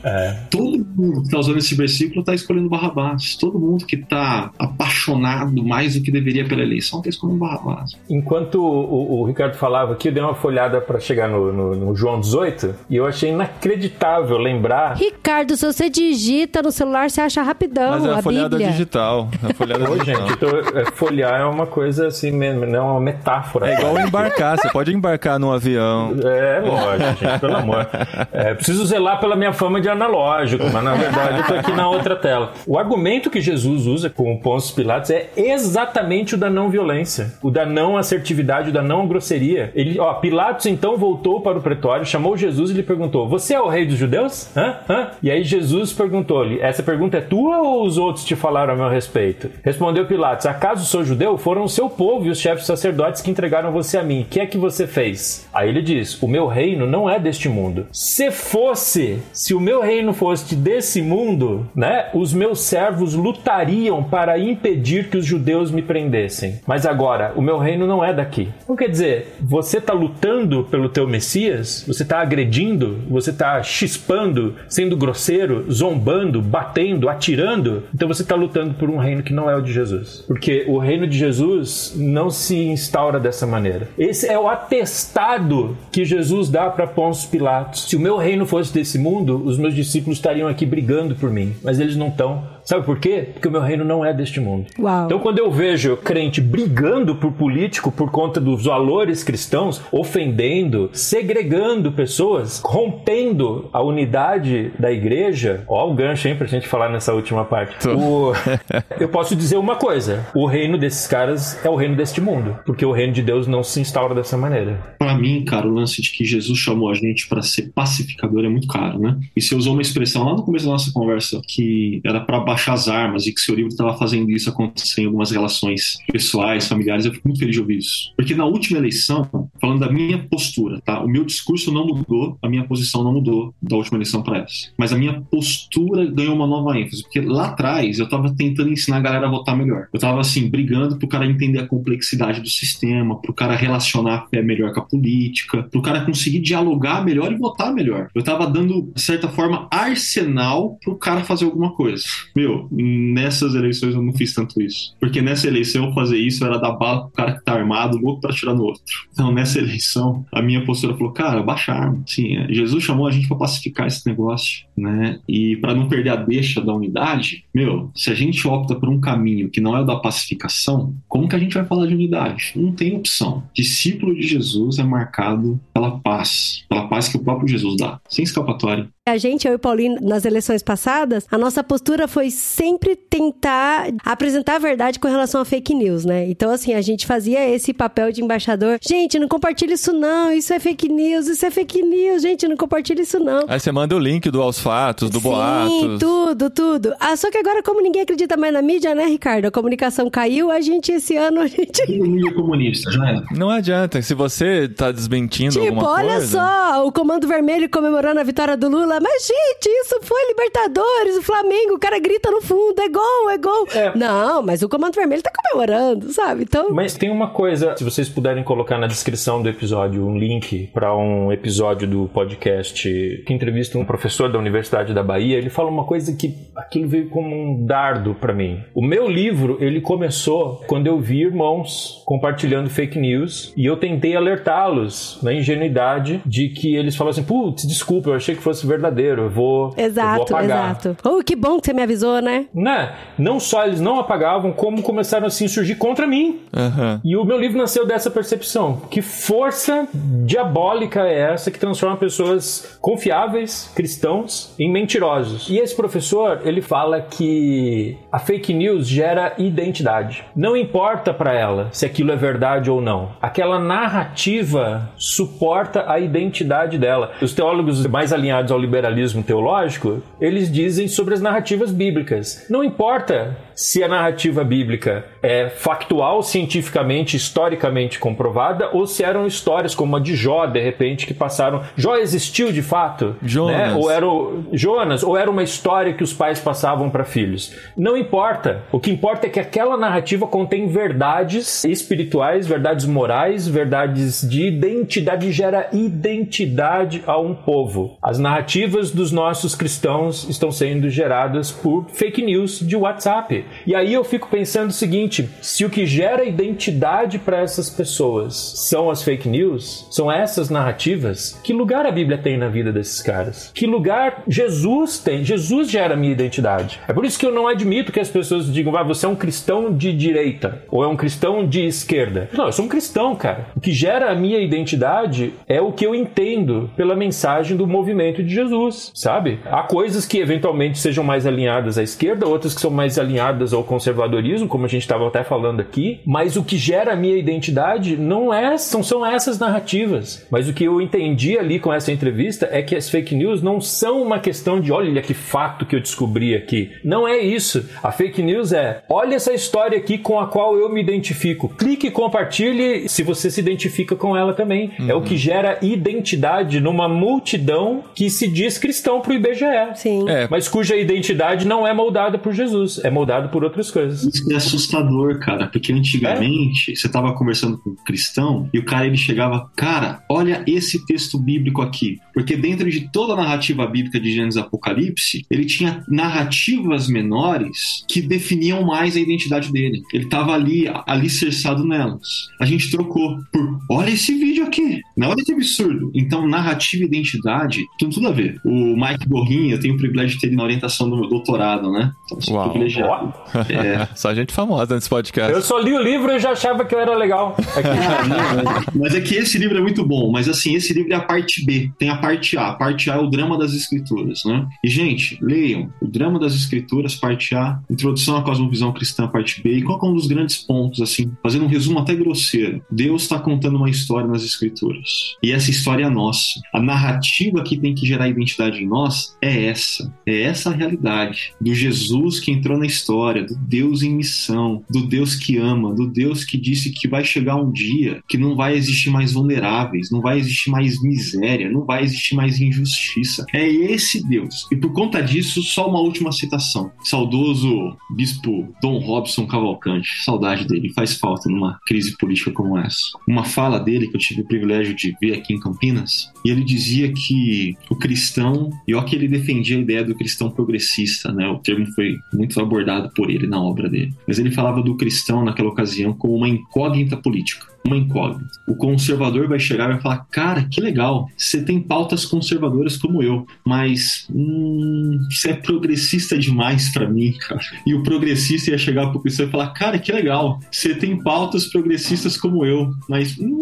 Todo mundo que tá usando esse versículo tá escolhendo Barrabás. Todo mundo que tá apaixonado mais do que deveria pela eleição tá escolhendo Barrabás. Enquanto o, o Ricardo falava aqui, eu dei uma folhada pra chegar no, no- no João 18 e eu achei inacreditável lembrar. Ricardo, se você digita no celular, você acha rapidão Mas é a, a folhada Bíblia. Digital. A folhada Ô, digital. gente, é, folhear é uma coisa assim, não é uma metáfora. É igual embarcar. Você pode embarcar num avião. É, lógico, gente, pelo amor. É, preciso zelar pela minha fama de analógico, mas na verdade eu tô aqui na outra tela. O argumento que Jesus usa com o Pôncio Pilatos é exatamente o da não violência, o da não assertividade, o da não grosseria. Ele, ó, Pilatos então voltou para o pretório, chamou Jesus e lhe perguntou: Você é o rei dos judeus? Hã? Hã? E aí Jesus perguntou-lhe: Essa pergunta é tua ou os outros te falaram a meu respeito? Respondeu Pilatos: Acaso sou judeu? Foram o seu povo e os chefes sacerdotes que entregaram você a mim. O que é que você fez? Aí ele diz: O meu reino não é deste mundo. Se fosse, se o meu reino fosse desse mundo, né? Os meus servos lutariam para impedir que os judeus me prendessem. Mas agora, o meu reino não é daqui. Então quer dizer, você está lutando pelo teu Messias? Você está agredindo? Você está chispando, sendo grosseiro, zombando, batendo, atirando? Então você está lutando por um reino que não é o de Jesus. Porque o reino de Jesus não se instaura dessa maneira. Esse é o atestado que Jesus dá para Pôncio Pilatos. Se o meu reino fosse desse mundo, os meus discípulos estariam aqui brigando por mim, mas eles não estão. Sabe por quê? Porque o meu reino não é deste mundo. Uau. Então, quando eu vejo crente brigando por político por conta dos valores cristãos, ofendendo, segregando pessoas, rompendo a unidade da igreja, ó, o gancho, hein, pra gente falar nessa última parte. O... <laughs> eu posso dizer uma coisa: o reino desses caras é o reino deste mundo, porque o reino de Deus não se instaura dessa maneira. Para mim, cara, o lance de que Jesus chamou a gente para ser pacificador é muito caro, né? E você usou uma expressão lá no começo da nossa conversa que era para baixar as armas e que seu livro estava fazendo isso acontecer em algumas relações pessoais, familiares. Eu fico muito feliz de ouvir isso. Porque na última eleição, falando da minha postura, tá? O meu discurso não mudou, a minha posição não mudou da última eleição para essa. Mas a minha postura ganhou uma nova ênfase. Porque lá atrás eu tava tentando ensinar a galera a votar melhor. Eu tava assim, brigando pro cara entender a complexidade do sistema, pro cara relacionar a fé melhor com a política, pro cara conseguir dialogar melhor e votar melhor. Eu tava dando, de certa forma, arsenal pro cara fazer alguma coisa. Meu, nessas eleições eu não fiz tanto isso. Porque nessa eleição fazer isso era dar bala pro cara que tá armado, louco pra tirar no outro. Então nessa eleição, a minha postura falou, cara, baixa a arma. Sim, é, Jesus chamou a gente para pacificar esse negócio, né? E para não perder a deixa da unidade, meu, se a gente opta por um caminho que não é o da pacificação, como que a gente vai falar de unidade? Não tem opção. Discípulo de Jesus é marcado pela paz, pela paz que o próprio Jesus dá, sem escapatória. A gente, eu e Paulinho, nas eleições passadas, a nossa postura foi sempre tentar apresentar a verdade com relação a fake news, né? Então, assim, a gente fazia esse papel de embaixador. Gente, não compartilha isso não, isso é fake news, isso é fake news, gente, não compartilha isso não. Aí você manda o link do aos fatos, do Sim, boatos. tudo, tudo. Ah, só que agora, como ninguém acredita mais na mídia, né, Ricardo? A comunicação caiu, a gente, esse ano, a gente... Mídia comunista, já era. Não adianta, se você tá desmentindo Tipo, alguma olha coisa... só, o Comando Vermelho comemorando a vitória do Lula. Mas, gente, isso foi Libertadores, o Flamengo, o cara grita no fundo, é gol, é gol. É. Não, mas o Comando Vermelho tá comemorando, sabe? Então, Mas tem uma coisa, se vocês puderem colocar na descrição do episódio um link para um episódio do podcast que entrevista um professor da Universidade da Bahia, ele fala uma coisa que aquilo veio como um dardo para mim. O meu livro, ele começou quando eu vi irmãos compartilhando fake news e eu tentei alertá-los na ingenuidade de que eles falavam assim: "Putz, desculpa, eu achei que fosse verdadeiro, eu vou, eu vou exato, apagar". exato. Oh, que bom que você me avisou, né? Né? Não só eles não apagavam, como começaram assim a surgir contra mim. Aham. E o meu livro nasceu dessa percepção. Que força diabólica é essa que transforma pessoas confiáveis, cristãos, em mentirosos? E esse professor, ele fala que a fake news gera identidade. Não importa para ela se aquilo é verdade ou não. Aquela narrativa suporta a identidade dela. Os teólogos mais alinhados ao liberalismo teológico, eles dizem sobre as narrativas bíblicas. Não importa se a narrativa bíblica é factual, cientificamente, historicamente comprovada, ou se eram histórias como a de Jó, de repente, que passaram. Jó existiu de fato? Jonas. Né? Ou era o... Jonas, ou era uma história que os pais passavam para filhos. Não importa. O que importa é que aquela narrativa contém verdades espirituais, verdades morais, verdades de identidade, gera identidade a um povo. As narrativas dos nossos cristãos estão sendo geradas por fake news de WhatsApp. E aí eu fico pensando o seguinte: se o que gera identidade para essas pessoas são as fake news, são essas narrativas, que lugar a Bíblia tem na vida desses caras? Que lugar Jesus tem? Jesus gera minha identidade. É por isso que eu não admito que as pessoas digam, ah, você é um cristão de direita ou é um cristão de esquerda. Não, eu sou um cristão, cara. O que gera a minha identidade é o que eu entendo pela mensagem do movimento de Jesus, sabe? Há coisas que eventualmente sejam mais alinhadas à esquerda, outras que são mais alinhadas ao conservadorismo, como a gente estava até falando aqui, mas o que gera a minha identidade não é, são, são essas narrativas. Mas o que eu entendi ali com essa entrevista é que as fake news não são uma questão de olha que fato que eu descobri aqui. Não é isso. A fake news é olha essa história aqui com a qual eu me identifico. Clique e compartilhe se você se identifica com ela também. É o que gera identidade numa multidão que se diz cristão pro IBGE. Sim. É, Mas cuja identidade não é moldada por Jesus, é moldada por outras coisas. Isso é assustador, cara, porque antigamente você tava conversando com um cristão e o cara ele chegava, cara, olha esse texto bíblico aqui. Porque dentro de toda a narrativa bíblica de Gênesis e Apocalipse, ele tinha narrativas menores que definiam mais a identidade dele. Ele estava ali, alicerçado nelas. A gente trocou por, olha esse vídeo aqui, não olha esse absurdo. Então, narrativa e identidade tem tudo a ver. O Mike Gorrinha, eu tenho o privilégio de ter ele na orientação do meu doutorado, né? Então, Uau. privilegiado. É, Só gente famosa nesse podcast. Eu só li o livro e já achava que eu era legal. Aqui. Ah, <laughs> não, mas- é que esse livro é muito bom, mas assim, esse livro é a parte B, tem a parte A. A parte A é o drama das escrituras, né? E, gente, leiam o drama das escrituras, parte A, introdução à cosmovisão cristã, parte B, e qual é um dos grandes pontos, assim, fazendo um resumo até grosseiro. Deus está contando uma história nas escrituras. E essa história é nossa. A narrativa que tem que gerar identidade em nós é essa. É essa a realidade. Do Jesus que entrou na história, do Deus em missão, do Deus que ama, do Deus que disse que vai chegar um dia que não vai existir mais vulneráveis, não vai existir mais miséria, não vai existir mais injustiça. É esse Deus. E por conta disso, só uma última citação. Saudoso bispo Dom Robson Cavalcante. Saudade dele, faz falta numa crise política como essa. Uma fala dele que eu tive o privilégio de ver aqui em Campinas, e ele dizia que o cristão, e ó que ele defendia a ideia do cristão progressista, né? O termo foi muito abordado por ele na obra dele. Mas ele falava do cristão naquela ocasião como uma incógnita política. Uma incógnita. O conservador vai chegar e vai falar: Cara, que legal, você tem pautas conservadoras como eu, mas hum, você é progressista demais pra mim, cara. E o progressista ia chegar pro cristão e falar: Cara, que legal, você tem pautas progressistas como eu, mas hum,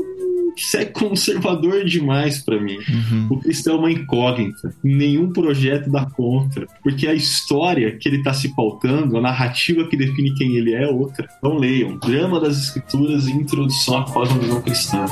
você é conservador demais pra mim. O cristão é uma incógnita. Nenhum projeto dá conta. Porque a história que ele está se pautando, a narrativa que define quem ele é, é outra. Então leiam. Drama das Escrituras e Introdução à Cosmovisão Cristã.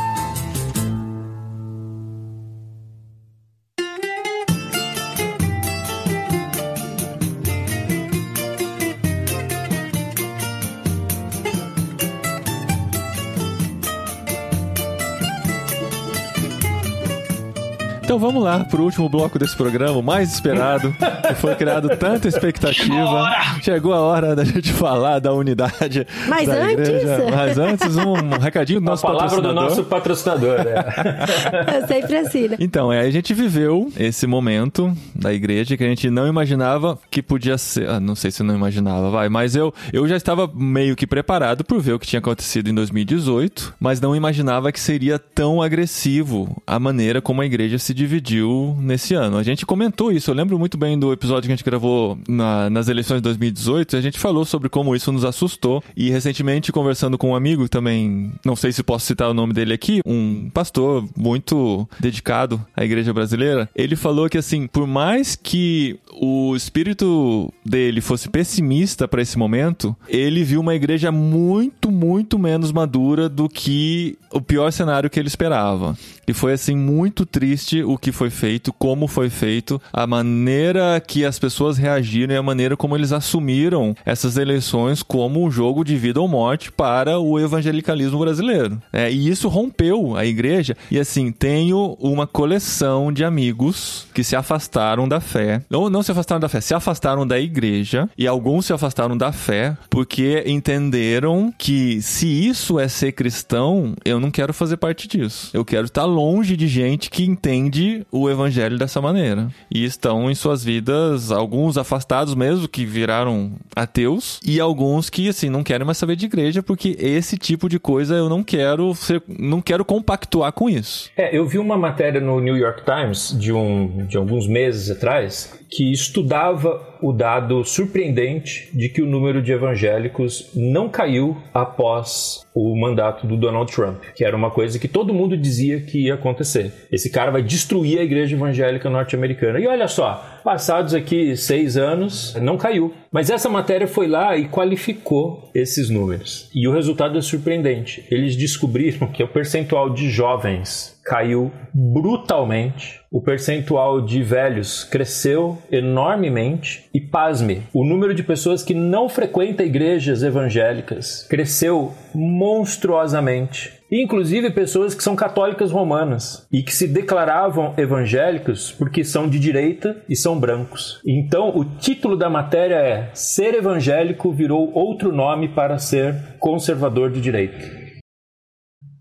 Então vamos lá pro último bloco desse programa, o mais esperado, que foi criado tanta expectativa. Chegou a hora da gente falar da unidade Mas da antes- igreja. Mas antes, um recadinho do A nosso palavra do patrocinador. nosso patrocinador. É. <laughs> Eu sempre assim, né? Então, é, a gente viveu esse momento da igreja que a gente não imaginava que podia ser. Ah, não sei se não imaginava, vai, mas eu, eu já estava meio que preparado por ver o que tinha acontecido em 2018, mas não imaginava que seria tão agressivo a maneira como a igreja se dividiu nesse ano. A gente comentou isso, eu lembro muito bem do episódio que a gente gravou na- nas eleições de 2018, a gente falou sobre como isso nos assustou e recentemente conversando com um amigo também, não sei se posso citar o nome dele aqui, um pastor muito dedicado à igreja brasileira, ele falou que assim, por mais que o espírito dele fosse pessimista para esse momento, ele viu uma igreja muito, muito menos madura do que o pior cenário que ele esperava. E foi assim muito triste o que foi feito, como foi feito, a maneira que as pessoas reagiram e a maneira como eles assumiram essas eleições como um jogo de vida ou morte para o evangelicalismo brasileiro. É, e isso rompeu a igreja. E assim, tenho uma coleção de amigos que se afastaram da fé. Ou não se afastaram da fé, se afastaram da igreja. E alguns se afastaram da fé porque entenderam que se isso é ser cristão, eu não quero fazer parte disso. Eu quero estar longe de gente que entende o evangelho dessa maneira. E estão em suas vidas, alguns afastados mesmo, que viraram ateus, e alguns que, assim, não querem mais saber de igreja, porque esse tipo de coisa eu não quero ser, não quero compactuar com isso. É, eu vi uma matéria no New York Times de, um, de alguns meses atrás que estudava o dado surpreendente de que o número de evangélicos não caiu após o mandato do Donald Trump, que era uma coisa que todo mundo dizia que ia acontecer. Esse cara vai destruir a igreja evangélica norte-americana. E olha só, passados aqui seis anos, não caiu. Mas essa matéria foi lá e qualificou esses números. E o resultado é surpreendente. Eles descobriram que o percentual de jovens caiu brutalmente. O percentual de velhos cresceu enormemente. E pasme, o número de pessoas que não frequentam igrejas evangélicas cresceu monstruosamente. Inclusive pessoas que são católicas romanas e que se declaravam evangélicos porque são de direita e são brancos. Então, o título da matéria é Ser evangélico virou outro nome para ser conservador de direita.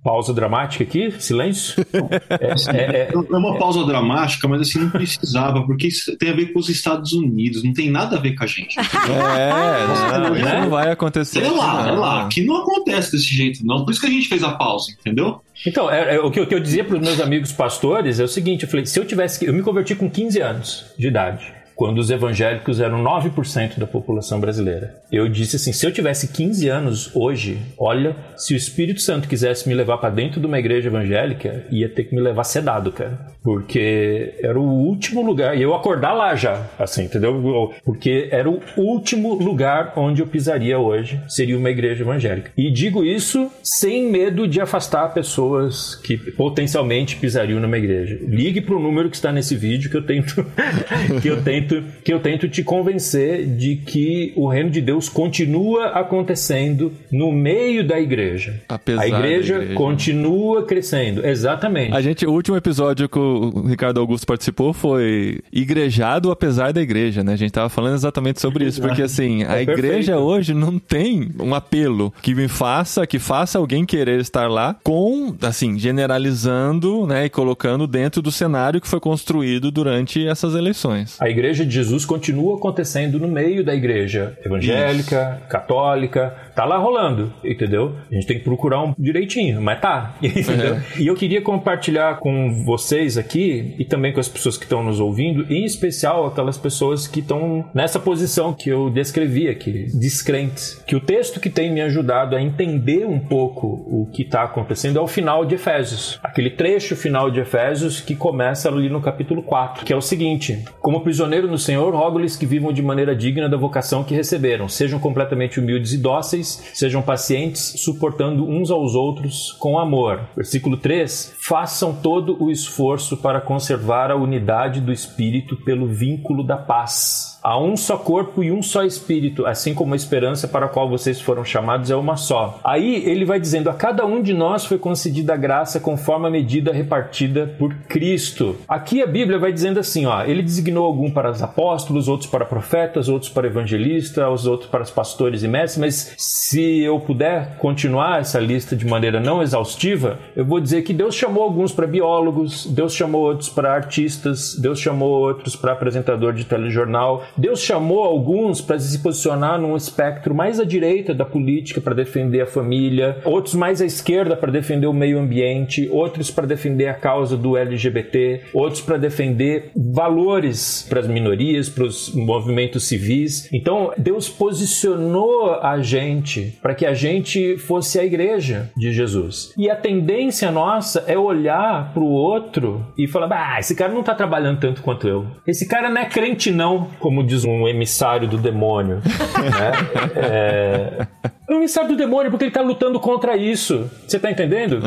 Pausa dramática aqui, silêncio. É, é, é, é uma pausa dramática, mas assim, não precisava, porque isso tem a ver com os Estados Unidos, não tem nada a ver com a gente. É, não, isso não vai acontecer. Sei lá, não. sei lá, aqui não acontece desse jeito, não. Por isso que a gente fez a pausa, entendeu? Então, é, é, o, que, eu- o que eu dizia para os meus amigos pastores é o seguinte: eu falei, se eu tivesse. que- Eu me converti com 15 anos de idade. Quando os evangélicos eram 9% da população brasileira. Eu disse assim: se eu tivesse 15 anos hoje, olha, se o Espírito Santo quisesse me levar para dentro de uma igreja evangélica, ia ter que me levar sedado, cara. Porque era o último lugar. E eu acordar lá já, assim, entendeu? Porque era o último lugar onde eu pisaria hoje, seria uma igreja evangélica. E digo isso sem medo de afastar pessoas que potencialmente pisariam numa igreja. Ligue para o número que está nesse vídeo que eu tento <laughs> que eu tento que eu tento te convencer de que o reino de Deus continua acontecendo no meio da igreja. Apesar a igreja, igreja. continua crescendo. Exatamente. A gente, o último episódio que o Ricardo Augusto participou foi igrejado apesar da igreja, né? A gente tava falando exatamente sobre isso, porque <laughs> assim, a É igreja hoje não tem um apelo que me faça, que faça alguém querer estar lá com, assim, generalizando, né, e colocando dentro do cenário que foi construído durante essas eleições. A igreja de Jesus continua acontecendo no meio da igreja evangélica, católica, tá lá rolando, entendeu? A gente tem que procurar um direitinho, mas tá, <laughs> entendeu? E eu queria compartilhar com vocês aqui e também com as pessoas que estão nos ouvindo, em especial aquelas pessoas que estão nessa posição que eu descrevi aqui, descrentes, que o texto que tem me ajudado a entender um pouco o que está acontecendo é o final de Efésios, aquele trecho final de Efésios que começa ali no capítulo 4, que é o seguinte: Como prisioneiro no Senhor, rogo-lhes que vivam de maneira digna da vocação que receberam, sejam completamente humildes e dóceis, sejam pacientes, suportando uns aos outros com amor. Versículo 3: Façam todo o esforço para conservar a unidade do espírito pelo vínculo da paz. Há um só corpo e um só espírito, assim como a esperança para a qual vocês foram chamados é uma só. Aí ele vai dizendo: a cada um de nós foi concedida a graça conforme a medida repartida por Cristo. Aqui a Bíblia vai dizendo assim: ó, ele designou algum para os apóstolos, outros para profetas, outros para evangelistas, os outros para os pastores e mestres, mas se eu puder continuar essa lista de maneira não exaustiva, eu vou dizer que Deus chamou alguns para biólogos, Deus chamou outros para artistas, Deus chamou outros para apresentador de telejornal, Deus chamou alguns para se posicionar num espectro mais à direita da política para defender a família, outros mais à esquerda para defender o meio ambiente, outros para defender a causa do LGBT, outros para defender valores para as minorias, para os movimentos civis. Então, Deus posicionou a gente para que a gente fosse a igreja de Jesus. E a tendência nossa é olhar para o outro e falar: ah, esse cara não está trabalhando tanto quanto eu. Esse cara não é crente, não, como diz um emissário do demônio. né? <laughs> É... É um emissário do demônio porque ele está lutando contra isso. Você está entendendo?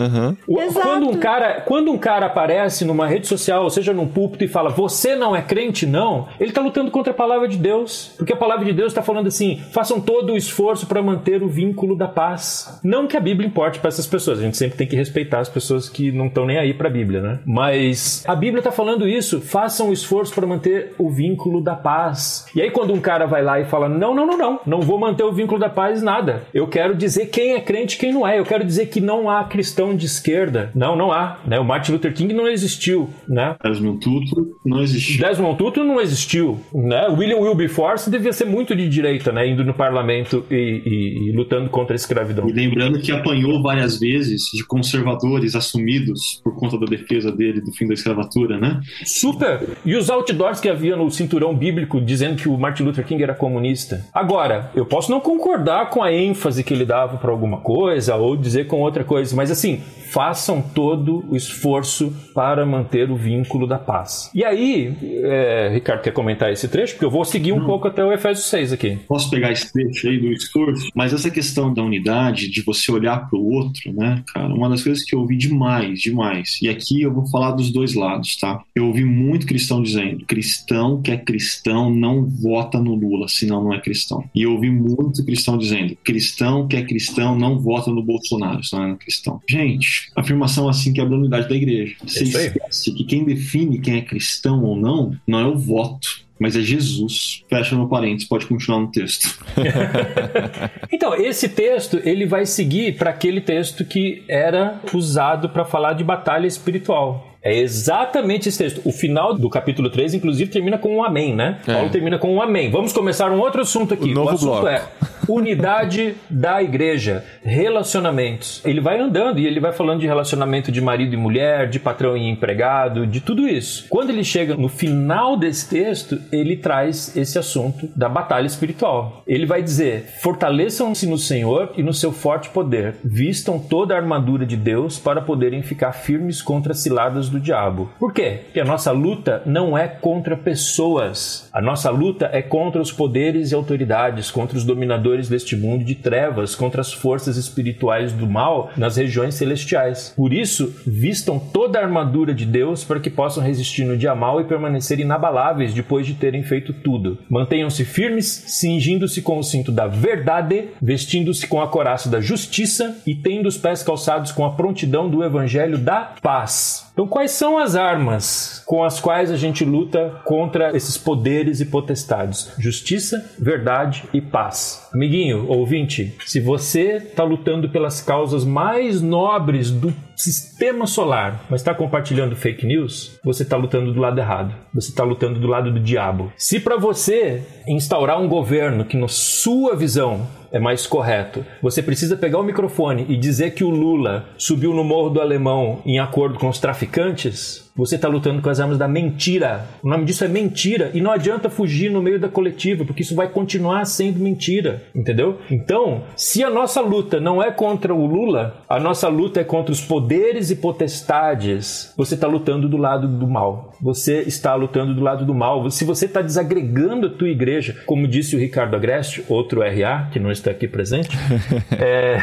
O- Exato. Quando um cara, quando um cara aparece numa rede social, ou seja, num púlpito e fala: "Você não é crente, não", ele está lutando contra a palavra de Deus, porque a palavra de Deus está falando assim: "Façam todo o esforço para manter o vínculo da paz". Não que a Bíblia importe para essas pessoas, a gente sempre tem que respeitar as pessoas que não estão nem aí para a Bíblia, né? Mas a Bíblia está falando isso: façam o esforço para manter o vínculo da paz. E aí quando um cara vai lá e fala: "Não, não, não, não, não vou manter o vínculo da paz nada. Eu quero dizer quem é crente e quem não é. Eu quero dizer que não há cristão de esquerda. Não, não há. Né? O Martin Luther King não existiu. Né? Desmond Tutu não existiu. Desmond Tutu não existiu. Né? William Wilberforce devia ser muito de direita, né? indo no parlamento e, e- e lutando contra a escravidão. E lembrando que apanhou várias vezes de conservadores assumidos por conta da defesa dele do fim da escravatura, né? Super! E os outdoors que havia no cinturão bíblico dizendo que o Martin Luther King era comunista. Agora, eu posso não concordar com a ênfase que ele dava para alguma coisa ou dizer com outra coisa, mas assim, façam todo o esforço para manter o vínculo da paz. E aí, é, Ricardo quer comentar esse trecho? Porque eu vou seguir um pouco até o Efésios 6 aqui. Posso pegar esse trecho aí do esforço? Mas essa questão da unidade, de você olhar para o outro, né, cara, uma das coisas que eu ouvi demais, demais. E aqui eu vou falar dos dois lados, tá? Eu ouvi muito cristão dizendo: cristão que é cristão não vota no Lula, senão não é cristão. E eu ouvi muito cristão dizendo: cristão que é cristão não vota no Bolsonaro, não é cristão. Gente, afirmação assim quebra a unidade da igreja. Você aí. esquece que quem define quem é cristão ou não não é o voto. mas é Jesus. Fecha no parênteses, pode continuar no texto. <laughs> então, esse texto, ele vai seguir para aquele texto que era usado para falar de batalha espiritual. É exatamente esse texto. O final do capítulo 3, inclusive, termina com um amém, né? É. Paulo termina com um amém. Vamos começar um outro assunto aqui. O, novo o assunto bloco. é <laughs> unidade da igreja, relacionamentos. Ele vai andando e ele vai falando de relacionamento de marido e mulher, de patrão e empregado, de tudo isso. Quando ele chega no final desse texto, ele traz esse assunto da batalha espiritual. Ele vai dizer: fortaleçam-se no Senhor e no seu forte poder, vistam toda a armadura de Deus para poderem ficar firmes contra ciladas do diabo. Por quê? Porque a nossa luta não é contra pessoas. A nossa luta é contra os poderes e autoridades, contra os dominadores deste mundo de trevas, contra as forças espirituais do mal nas regiões celestiais. Por isso, vistam toda a armadura de Deus para que possam resistir no dia mal e permanecer inabaláveis depois de terem feito tudo. Mantenham-se firmes, cingindo-se com o cinto da verdade, vestindo-se com a coraça da justiça e tendo os pés calçados com a prontidão do evangelho da paz. Então, quais são as armas com as quais a gente luta contra esses poderes e potestades? Justiça, verdade e paz. Amiguinho, ouvinte, se você está lutando pelas causas mais nobres do sistema solar, mas está compartilhando fake news, você está lutando do lado errado. Você está lutando do lado do diabo. Se para você instaurar um governo que, na sua visão, é mais correto. Você precisa pegar o microfone e dizer que o Lula subiu no Morro do Alemão em acordo com os traficantes. Você está lutando com as armas da mentira. O nome disso é mentira. E não adianta fugir no meio da coletiva, porque isso vai continuar sendo mentira. Entendeu? Então, se a nossa luta não é contra o Lula, a nossa luta é contra os poderes e potestades. Você está lutando do lado do mal. Você está lutando do lado do mal. Se você está desagregando a tua igreja, como disse o Ricardo Agreste, outro RA, que não está aqui presente, <laughs> é...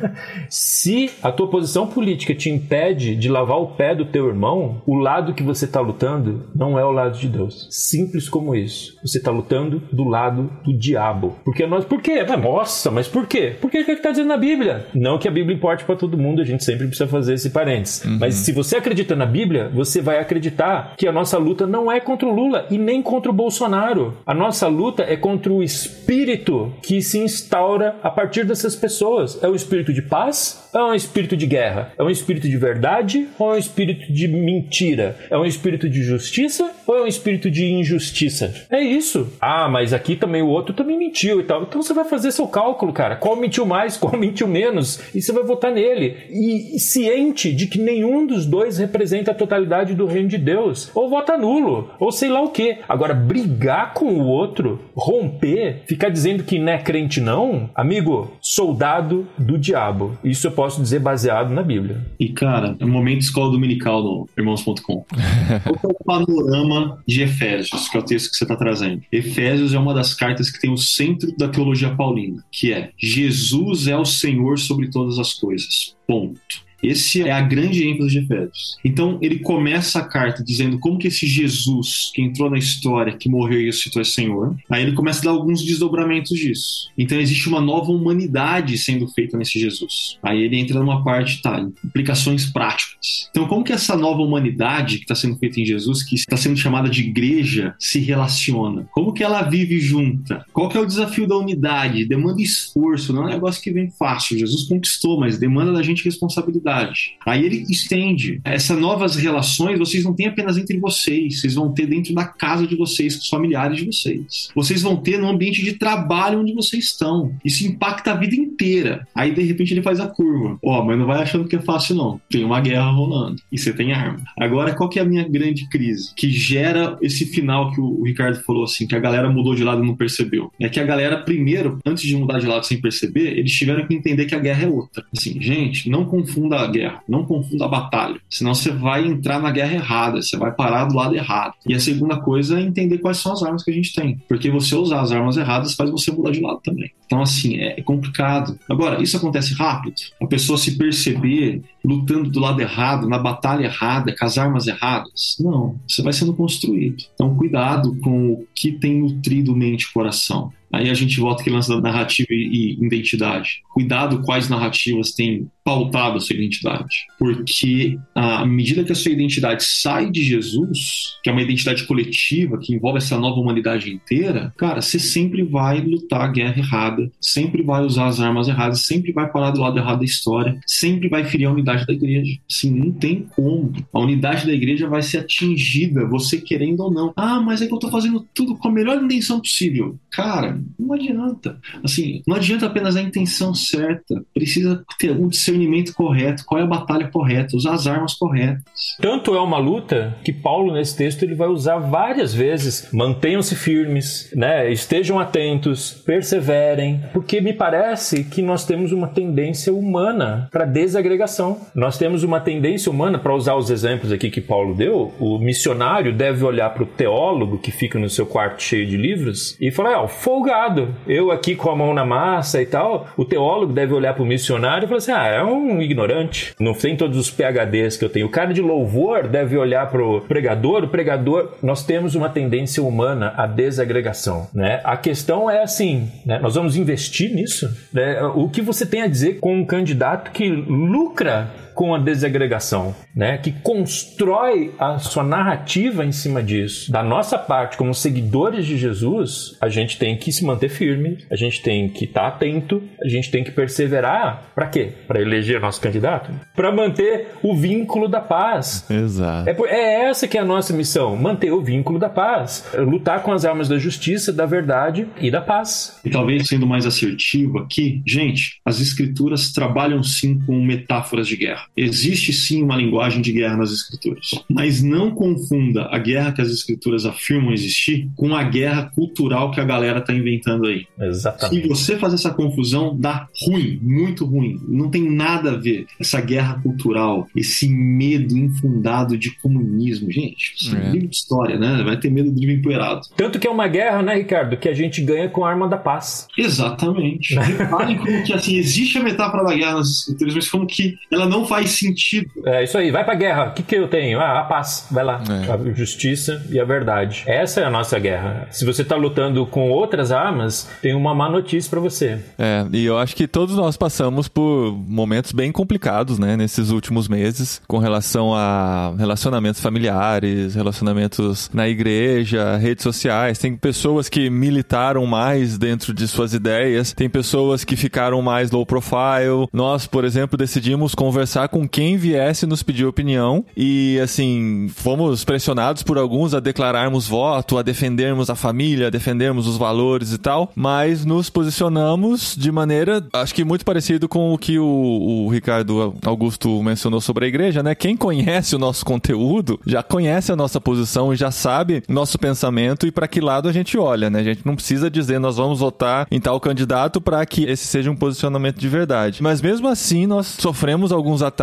<laughs> se a tua posição política te impede de lavar o pé do teu irmão, o lado que você está lutando não é o lado de Deus. Simples como isso. Você está lutando do lado do diabo. Porque nós. Por quê? Nossa, mas por quê? Porque é o que está dizendo na Bíblia. Não que a Bíblia importe para todo mundo, a gente sempre precisa fazer esse parênteses. Uhum. Mas se você acredita na Bíblia, você vai acreditar que a nossa luta não é contra o Lula e nem contra o Bolsonaro. A nossa luta é contra o espírito que se instaura a partir dessas pessoas. É o espírito de paz? É um espírito de guerra? É um espírito de verdade ou é um espírito de mentira? É um espírito de justiça ou é um espírito de injustiça? É isso. Ah, mas aqui também o outro também mentiu e tal. Então você vai fazer seu cálculo, cara. Qual mentiu mais, <laughs> qual mentiu menos? E você vai votar nele. E, ciente de que nenhum dos dois representa a totalidade do reino de Deus. Ou vota nulo, ou sei lá o que. Agora, brigar com o outro, romper, ficar dizendo que não é crente não, amigo, soldado do diabo. Isso eu posso dizer baseado na Bíblia. E cara, é um momento escola dominical no Qual é o panorama de Efésios, que é o texto que você está trazendo? Efésios é uma das cartas que tem o centro da teologia paulina, que é Jesus é o Senhor sobre todas as coisas. Ponto. Esse é a grande ênfase de Efésios. Então, ele começa a carta dizendo como que esse Jesus que entrou na história, que morreu e ressuscitou é Senhor. Aí ele começa a dar alguns desdobramentos disso. Então, existe uma nova humanidade sendo feita nesse Jesus. Aí ele entra numa parte, tá, implicações práticas. Então, como que essa nova humanidade que está sendo feita em Jesus, que está sendo chamada de igreja, se relaciona? Como que ela vive junta? Qual que é o desafio da unidade? Demanda esforço, não é um negócio que vem fácil. Jesus conquistou, mas demanda da gente responsabilidade. Aí ele estende. Essas novas relações vocês não têm apenas entre vocês, vocês vão ter dentro da casa de vocês, com os familiares de vocês. Vocês vão ter no ambiente de trabalho onde vocês estão. Isso impacta a vida inteira. Aí de repente ele faz a curva. Ó, oh, mas não vai achando que é fácil não. Tem uma guerra rolando e você tem arma. Agora qual que é a minha grande crise que gera esse final que o Ricardo falou assim, que a galera mudou de lado e não percebeu? É que a galera primeiro, antes de mudar de lado sem perceber, eles tiveram que entender que a guerra é outra. Assim, gente, não confunda confunda a guerra, não confunda a batalha. Senão você vai entrar na guerra errada, você vai parar do lado errado. E a segunda coisa é entender quais são as armas que a gente tem. Porque você usar as armas erradas faz você mudar de lado também. Então, assim, é complicado. Agora, isso acontece rápido. A pessoa se perceber lutando do lado errado, na batalha errada, com as armas erradas. Não, você vai sendo construído. Então, cuidado com o que tem nutrido mente e coração. Aí a gente volta aquele lance da narrativa e, e identidade. Cuidado quais narrativas têm pautado a sua identidade. Porque à medida que a sua identidade sai de Jesus, que é uma identidade coletiva, que envolve essa nova humanidade inteira, cara, você sempre vai lutar a guerra errada, sempre vai usar as armas erradas, sempre vai parar do lado errado da história, sempre vai ferir a unidade da igreja. Assim, não tem como. A unidade da igreja vai ser atingida, você querendo ou não. Ah, mas é que eu tô fazendo tudo com a melhor intenção possível. Cara, não adianta. Assim, não adianta apenas a intenção certa. Precisa ter um discernimento correto, qual é a batalha correta, usar as armas corretas. Tanto é uma luta que Paulo nesse texto ele vai usar várias vezes. Mantenham-se firmes, né? Estejam atentos, perseverem, porque me parece que nós temos uma tendência humana para desagregação. Nós temos uma tendência humana para usar os exemplos aqui que Paulo deu. O missionário deve olhar para o teólogo que fica no seu quarto cheio de livros e falar: "Ah, Eu aqui com a mão na massa e tal". O teólogo deve olhar para o missionário e falar assim: "Ah, é um ignorante. Não tem todos os PHDs que eu tenho. O cara de louvor deve olhar pro pregador. O pregador, nós temos uma tendência humana à desagregação, né? A questão é assim, né? Nós vamos investir nisso, né? O que você tem a dizer com um candidato que lucra com a desagregação, né? Que constrói a sua narrativa em cima disso. Da nossa parte, como seguidores de Jesus, a gente tem que se manter firme, a gente tem que estar tá atento, a gente tem que perseverar. Para quê? Para eleger nosso candidato? Para manter o vínculo da paz. Exato. É, é essa que é a nossa missão, manter o vínculo da paz, lutar com as armas da justiça, da verdade e da paz. E talvez sendo mais assertivo aqui, gente, as escrituras trabalham sim com metáforas de guerra. Existe sim uma linguagem de guerra nas escrituras, mas não confunda a guerra que as escrituras afirmam existir com a guerra cultural que a galera está inventando aí. Exatamente. Se você fazer essa confusão, dá ruim, muito ruim. Não tem nada a ver essa guerra cultural, esse medo infundado de comunismo. Gente, isso é. livro de história, né? Vai ter medo de livro empoeirado. Tanto que é uma guerra, né, Ricardo, que a gente ganha com a arma da paz. Exatamente. Reparem como que assim, existe a metáfora da guerra nas escrituras, mas como que ela não faz sentido. É isso aí, vai pra guerra. O que, que eu tenho? Ah, a paz. Vai lá. É. A justiça e a verdade. Essa é a nossa guerra. Se você tá lutando com outras armas, tem uma má notícia para você. É, e eu acho que todos nós passamos por momentos bem complicados, né, nesses últimos meses, com relação a relacionamentos familiares, relacionamentos na igreja, redes sociais. Tem pessoas que militaram mais dentro de suas ideias, tem pessoas que ficaram mais low profile. Nós, por exemplo, decidimos conversar com quem viesse nos pedir opinião e, assim, fomos pressionados por alguns a declararmos voto, a defendermos a família, a defendermos os valores e tal, mas nos posicionamos de maneira, acho que muito parecido com o que o, o Ricardo Augusto mencionou sobre a igreja, né? Quem conhece o nosso conteúdo já conhece a nossa posição e já sabe nosso pensamento e para que lado a gente olha, né? A gente não precisa dizer nós vamos votar em tal candidato para que esse seja um posicionamento de verdade. Mas mesmo assim, nós sofremos alguns ataques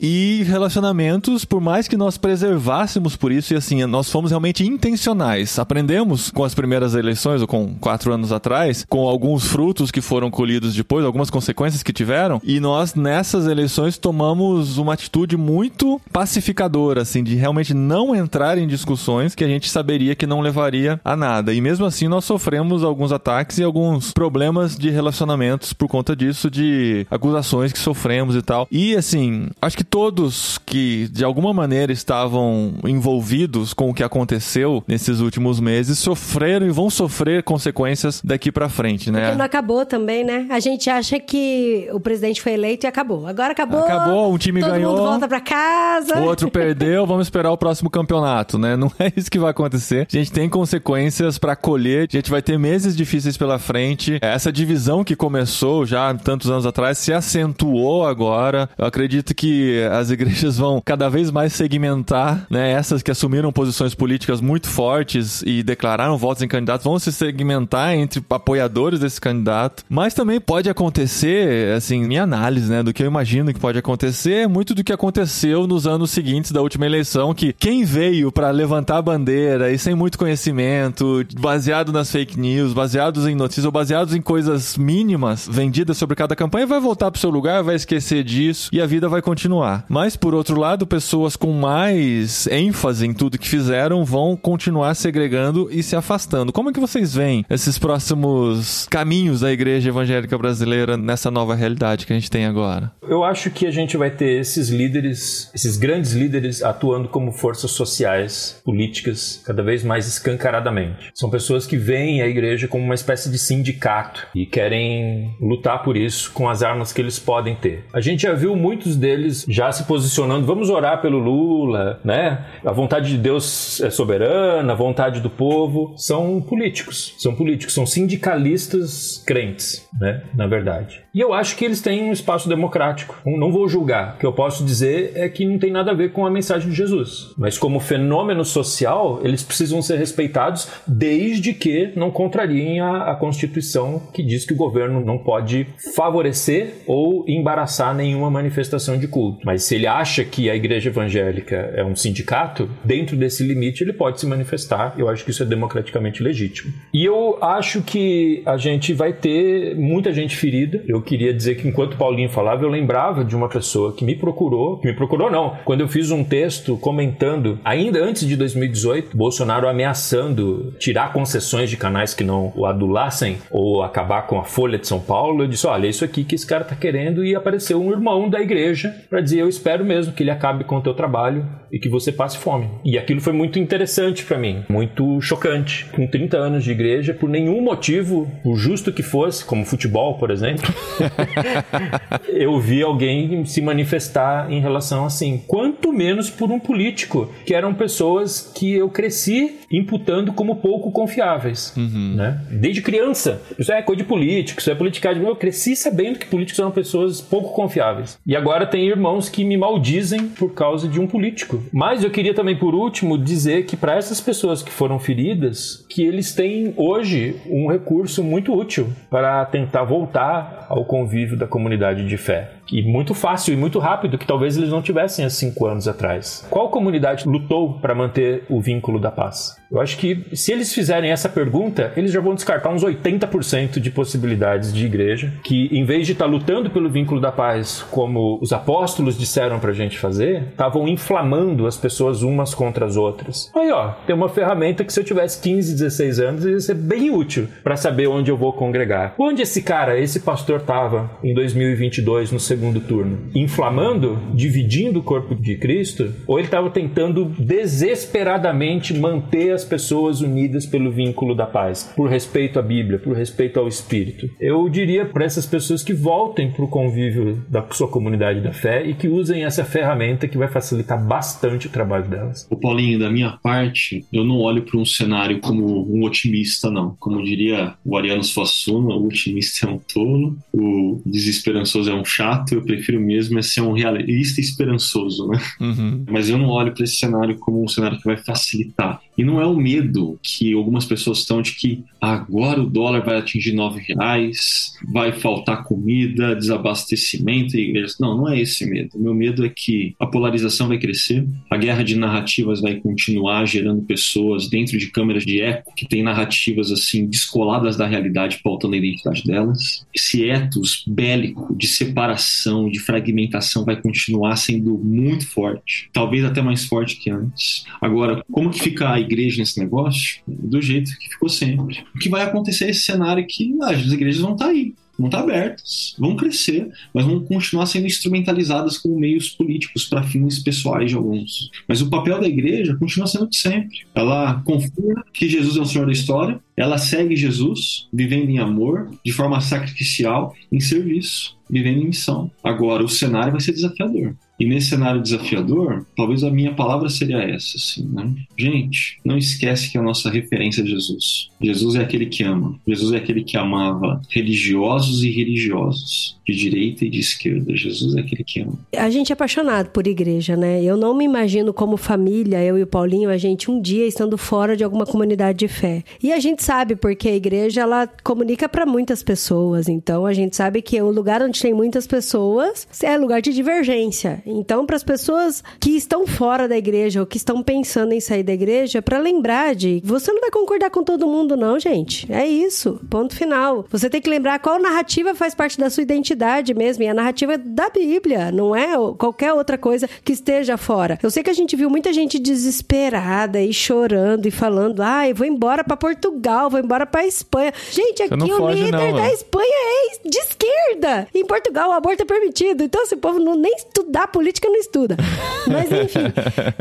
e relacionamentos, por mais que nós preservássemos por isso, e assim, nós fomos realmente intencionais. Aprendemos com as primeiras eleições, ou com quatro anos atrás, com alguns frutos que foram colhidos depois, algumas consequências que tiveram, e nós nessas eleições tomamos uma atitude muito pacificadora, assim, de realmente não entrar em discussões que a gente saberia que não levaria a nada. E mesmo assim, nós sofremos alguns ataques e alguns problemas de relacionamentos por conta disso, de acusações que sofremos e tal. E assim, acho que todos que de alguma maneira estavam envolvidos com o que aconteceu nesses últimos meses sofreram e vão sofrer consequências daqui para frente, né? Porque não acabou também, né? A gente acha que o presidente foi eleito e acabou. Agora acabou. Acabou, um time todo ganhou. Todo mundo volta para casa. O outro perdeu, vamos esperar o próximo campeonato, né? Não é isso que vai acontecer. A gente tem consequências para colher, a gente vai ter meses difíceis pela frente. Essa divisão que começou já tantos anos atrás se acentuou agora. Eu acredito que as igrejas vão cada vez mais segmentar, né? Essas que assumiram posições políticas muito fortes e declararam votos em candidatos vão se segmentar entre apoiadores desse candidato. Mas também pode acontecer, assim, minha análise, né, do que eu imagino que pode acontecer, é muito do que aconteceu nos anos seguintes da última eleição, que quem veio para levantar a bandeira e sem muito conhecimento, baseado nas fake news, baseados em notícias ou baseados em coisas mínimas vendidas sobre cada campanha, vai voltar pro seu lugar, vai esquecer disso e a vida vida vai continuar. Mas, por outro lado, pessoas com mais ênfase em tudo que fizeram vão continuar segregando e se afastando. Como é que vocês veem esses próximos caminhos da igreja evangélica brasileira nessa nova realidade que a gente tem agora? Eu acho que a gente vai ter esses líderes, esses grandes líderes atuando como forças sociais, políticas, cada vez mais escancaradamente. São pessoas que veem a igreja como uma espécie de sindicato e querem lutar por isso com as armas que eles podem ter. A gente já viu muitos deles já se posicionando, vamos orar pelo Lula, né? A vontade de Deus é soberana, a vontade do povo. São políticos, são políticos, são sindicalistas crentes, né? Na verdade. E eu acho que eles têm um espaço democrático. Não vou julgar. O que eu posso dizer é que não tem nada a ver com a mensagem de Jesus. Mas como fenômeno social, eles precisam ser respeitados desde que não contrariem a, a Constituição que diz que o governo não pode favorecer ou embaraçar nenhuma manifestação de culto. Mas se ele acha que a igreja evangélica é um sindicato, dentro desse limite ele pode se manifestar. Eu acho que isso é democraticamente legítimo. E eu acho que a gente vai ter muita gente ferida. Eu queria dizer que enquanto Paulinho falava, eu lembrava de uma pessoa que me procurou, que me procurou não, quando eu fiz um texto comentando, ainda antes de 2018, Bolsonaro ameaçando tirar concessões de canais que não o adulassem ou acabar com a Folha de São Paulo, eu disse, olha, isso aqui que esse cara tá querendo e apareceu um irmão da igreja para dizer, eu espero mesmo que ele acabe com o teu trabalho e que você passe fome. E aquilo foi muito interessante para mim, muito chocante. Com 30 anos de igreja, por nenhum motivo, o justo que fosse, como futebol, por exemplo, <laughs> eu vi alguém se manifestar em relação assim. Quanto menos por um político, que eram pessoas que eu cresci imputando como pouco confiáveis, Uhum. né? Desde criança. Isso é coisa de político, isso é politicagem. Eu cresci sabendo que políticos eram pessoas pouco confiáveis. E agora tem irmãos que me maldizem por causa de um político. Mas eu queria também, por último, dizer que para essas pessoas que foram feridas, que eles têm hoje um recurso muito útil para tentar voltar ao convívio da comunidade de fé. E muito fácil e muito rápido, que talvez eles não tivessem há cinco anos atrás. Qual comunidade lutou para manter o vínculo da paz? Eu acho que se eles fizerem essa pergunta, eles já vão descartar uns 80% de possibilidades de igreja que, em vez de estar lutando pelo vínculo da paz, como os apóstolos disseram pra gente fazer, estavam inflamando as pessoas umas contra as outras. Aí, ó, tem uma ferramenta que se eu tivesse 15, 16 anos ia ser bem útil para saber onde eu vou congregar. Onde esse cara, esse pastor estava em 2022 no segundo turno? Inflamando, dividindo o corpo de Cristo, ou ele estava tentando desesperadamente manter as pessoas unidas pelo vínculo da paz, por respeito à Bíblia, por respeito ao Espírito? Eu diria para essas pessoas que voltem para o convívio da sua comunidade da fé e que usem essa ferramenta que vai facilitar bastante o trabalho delas. O Paulinho, da minha parte, eu não olho para um cenário como um otimista, não. Como diria o Ariano Suassuna, o otimista é um tolo, o desesperançoso é um chato, eu prefiro mesmo é ser um realista esperançoso, né? Uhum. Mas eu não olho para esse cenário como um cenário que vai facilitar. E não é o medo que algumas pessoas estão de que agora o dólar vai atingir nove reais, vai faltar comida, desabastecimento e igrejas. Não, não é esse medo. O meu medo é que a polarização vai crescer, a guerra de narrativas vai continuar gerando pessoas dentro de câmeras de eco que têm narrativas assim descoladas da realidade, pautando a identidade delas. Esse ethos bélico de separação, de fragmentação vai continuar sendo muito forte, talvez até mais forte que antes. Agora, como que fica a igreja nesse negócio? Do jeito que ficou sempre. O que vai acontecer é esse cenário que ah, as igrejas vão estar aí vão estar abertas, vão crescer, mas vão continuar sendo instrumentalizadas como meios políticos para fins pessoais de alguns. Mas o papel da igreja continua sendo de sempre. Ela confia que Jesus é o Senhor da história, ela segue Jesus, vivendo em amor, de forma sacrificial, em serviço, vivendo em missão. Agora, o cenário vai ser desafiador. E nesse cenário desafiador, talvez a minha palavra seria essa, assim, né? Gente, não esquece que a nossa referência é Jesus. Jesus é aquele que ama. Jesus é aquele que amava religiosos e religiosos, de direita e de esquerda. Jesus é aquele que ama. A gente é apaixonado por igreja, né? Eu não me imagino como família, eu e o Paulinho, a gente um dia estando fora de alguma comunidade de fé. E a gente sabe porque a igreja ela comunica para muitas pessoas. Então a gente sabe que o lugar onde tem muitas pessoas é lugar de divergência. Então, para as pessoas que estão fora da igreja ou que estão pensando em sair da igreja, para lembrar de você não vai concordar com todo mundo, não, gente. É isso. Ponto final. Você tem que lembrar qual narrativa faz parte da sua identidade mesmo. E a narrativa da Bíblia, não é qualquer outra coisa que esteja fora. Eu sei que a gente viu muita gente desesperada e chorando e falando: ah, eu vou embora para Portugal, vou embora para Espanha. Gente, aqui o foge, líder não, da Espanha é de esquerda. Em Portugal, o aborto é permitido. Então, esse povo não nem estudar política não estuda. <laughs> Mas enfim.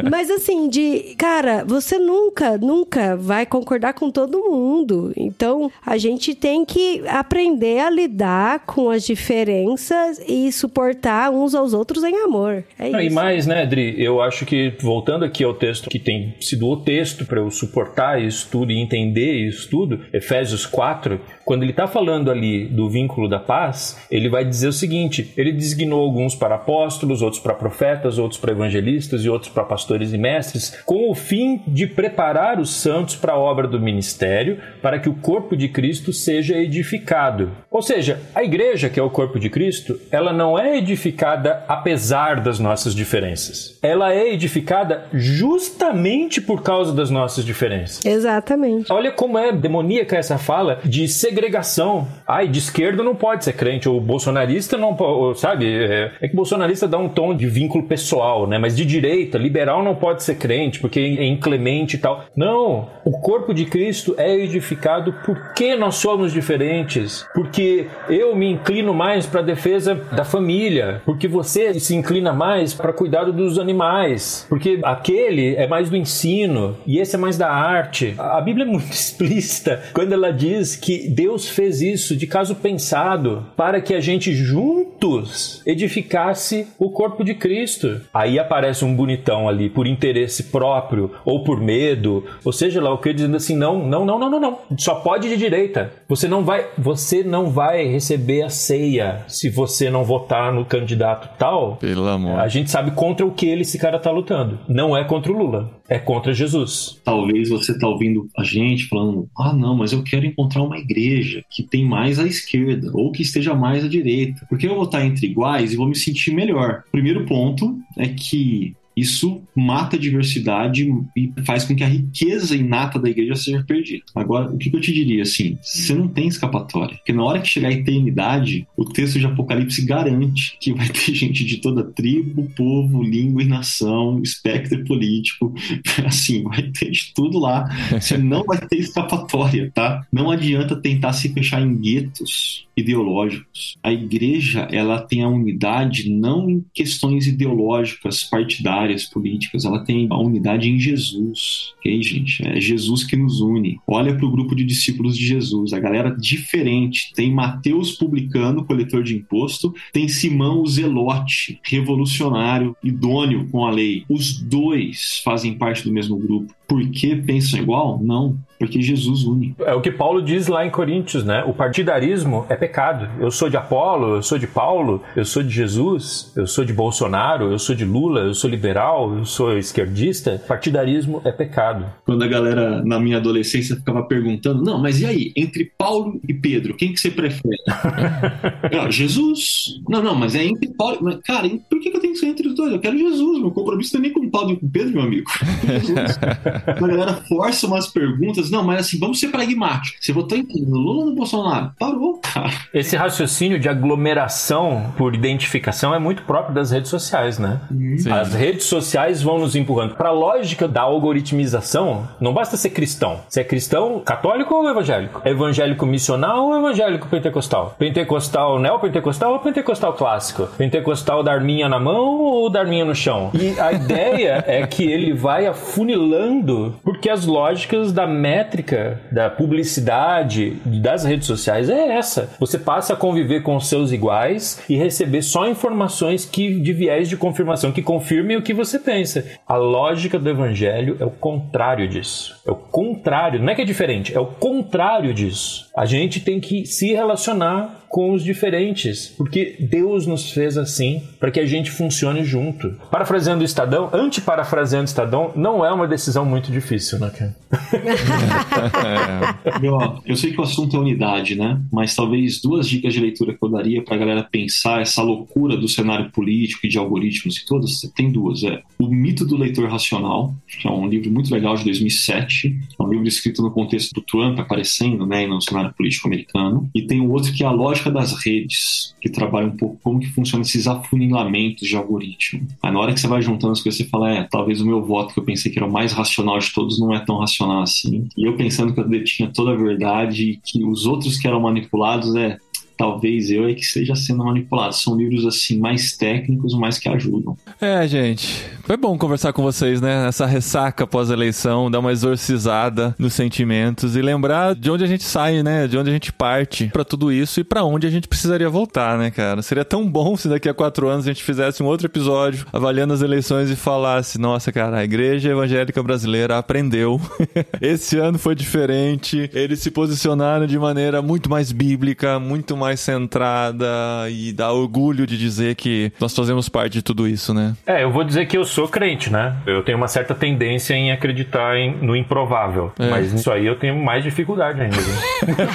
Mas assim, de cara, você nunca, nunca vai concordar com todo mundo. Então, a gente tem que aprender a lidar com as diferenças e suportar uns aos outros em amor. É não, isso. E mais, né, Adri? Eu acho que, voltando aqui ao texto que tem sido o texto para eu suportar isso tudo e entender isso tudo, Efésios 4, quando ele está falando ali do vínculo da paz, ele vai dizer o seguinte: ele designou alguns para apóstolos, outros para profetas, outros para evangelistas e outros para pastores e mestres, com o fim de preparar os santos para a obra do ministério, para que o corpo de Cristo seja edificado. Ou seja, a igreja, que é o corpo de Cristo, ela não é edificada apesar das nossas diferenças. Ela é edificada justamente por causa das nossas diferenças. Exatamente. Olha como é demoníaca essa fala de segregação. Ai, de esquerda não pode ser crente, ou bolsonarista não pode, sabe? É, é que bolsonarista dá um tom de vínculo pessoal, né? Mas de direita, liberal não pode ser crente, porque é inclemente e tal. Não, o corpo de Cristo é edificado porque nós somos diferentes, porque eu me inclino mais para a defesa da família, porque você se inclina mais para cuidado dos animais, porque aquele é mais do ensino e esse é mais da arte. A Bíblia é muito <laughs> explícita quando ela diz que Deus fez isso de caso pensado para que a gente juntos edificasse o corpo de Cristo. Aí aparece um bonitão ali por interesse próprio ou por medo, ou seja lá o que dizendo assim, não, não, não, não, não, não. Só pode de direita. Você não vai, você não vai receber a ceia se você não votar no candidato tal. Pelo amor. A gente sabe contra o que ele esse cara tá lutando. Não é contra o Lula, é contra Jesus. Talvez você tá ouvindo a gente falando: "Ah, não, mas eu quero encontrar uma igreja que tem mais à esquerda ou que esteja mais à direita, porque eu vou estar entre iguais e vou me sentir melhor". Primeiro ponto é que isso mata a diversidade e faz com que a riqueza inata da igreja seja perdida. Agora, o que eu te diria assim? Você não tem escapatória. Porque na hora que chegar a eternidade, o texto de Apocalipse garante que vai ter <laughs> gente de toda tribo, povo, língua e nação, espectro político. <laughs> Assim, vai ter de tudo lá. Você não vai ter escapatória, tá? Não adianta tentar se fechar em guetos ideológicos. A igreja, ela tem a unidade não em questões ideológicas partidárias políticas, ela tem a unidade em Jesus, ok, gente? É Jesus que nos une. Olha para o grupo de discípulos de Jesus, a galera diferente. Tem Mateus publicano, coletor de imposto, tem Simão o zelote, revolucionário, idôneo com a lei. Os dois fazem parte do mesmo grupo. Por que pensam igual? Não, porque Jesus une. É o que Paulo diz lá em Coríntios, né? O partidarismo é pecado. Eu sou de Apolo, eu sou de Paulo, eu sou de Jesus, eu sou de Bolsonaro, eu sou de Lula, eu sou liberal, eu sou esquerdista. Partidarismo é pecado. Quando a galera na minha adolescência ficava perguntando, não, mas e aí, entre Paulo e Pedro, quem que você prefere? <laughs> ah, Jesus. Não, não, mas é entre Paulo. Mas, cara, por que eu tenho que ser entre os dois? Eu quero Jesus. Meu compromisso não é nem com Paulo nem com Pedro, meu amigo. <laughs> Jesus. a galera força umas perguntas. Não, mas assim, vamos ser pragmáticos. Você votou em Lula ou no Bolsonaro? Parou. <laughs> Esse raciocínio de aglomeração por identificação é muito próprio das redes sociais, né? Sim. As redes sociais vão nos empurrando. Para a lógica da algoritmização, não basta ser cristão. Você é cristão católico ou evangélico? É evangélico missional ou evangélico pentecostal? Pentecostal neopentecostal ou pentecostal clássico? Pentecostal da arminha na mão ou da arminha no chão? E a ideia é que ele vai afunilando porque as lógicas da métrica, da publicidade, das redes sociais é essa. Você passa a conviver com seus iguais e receber só informações que de viés de confirmação que confirmem o que você pensa. A lógica do evangelho é o contrário disso. É o contrário, não é que é diferente, é o contrário disso. A gente tem que se relacionar com os diferentes, porque Deus nos fez assim para que a gente funcione junto. Parafraseando o Estadão, antiparafraseando o Estadão, não é uma decisão muito difícil, né, cara? <laughs> Eu, eu sei que o assunto é unidade, né? Mas talvez duas dicas de leitura que eu daria pra galera pensar essa loucura do cenário político e de algoritmos e todas, tem duas. É O Mito do Leitor Racional, que é um livro muito legal de 2007. É um livro escrito no contexto do Trump aparecendo, né, no cenário político americano. E tem o outro que é A Lógica das Redes, que trabalha um pouco como que funciona esses afunilamentos de algoritmo. Aí na hora que você vai juntando as coisas, você fala, é, talvez o meu voto que eu pensei que era o mais racional de todos não é tão racional assim. E eu pensando que eu detinha toda a verdade e que os outros que eram manipulados é talvez eu é que esteja sendo manipulado. São livros assim mais técnicos, mas que ajudam. É, gente. Foi bom conversar com vocês, né? Essa ressaca pós-eleição, dar uma exorcizada nos sentimentos e lembrar de onde a gente sai, né? De onde a gente parte pra tudo isso e pra onde a gente precisaria voltar, né, cara? Seria tão bom se daqui a quatro anos a gente fizesse um outro episódio avaliando as eleições e falasse: nossa, cara, a igreja evangélica brasileira aprendeu. <laughs> Esse ano foi diferente. Eles se posicionaram de maneira muito mais bíblica, muito mais centrada e dá orgulho de dizer que nós fazemos parte de tudo isso, né? É, eu vou dizer que eu sou crente, né? Eu tenho uma certa tendência em acreditar em- no improvável. É. Mas nisso aí eu tenho mais dificuldade ainda. <laughs>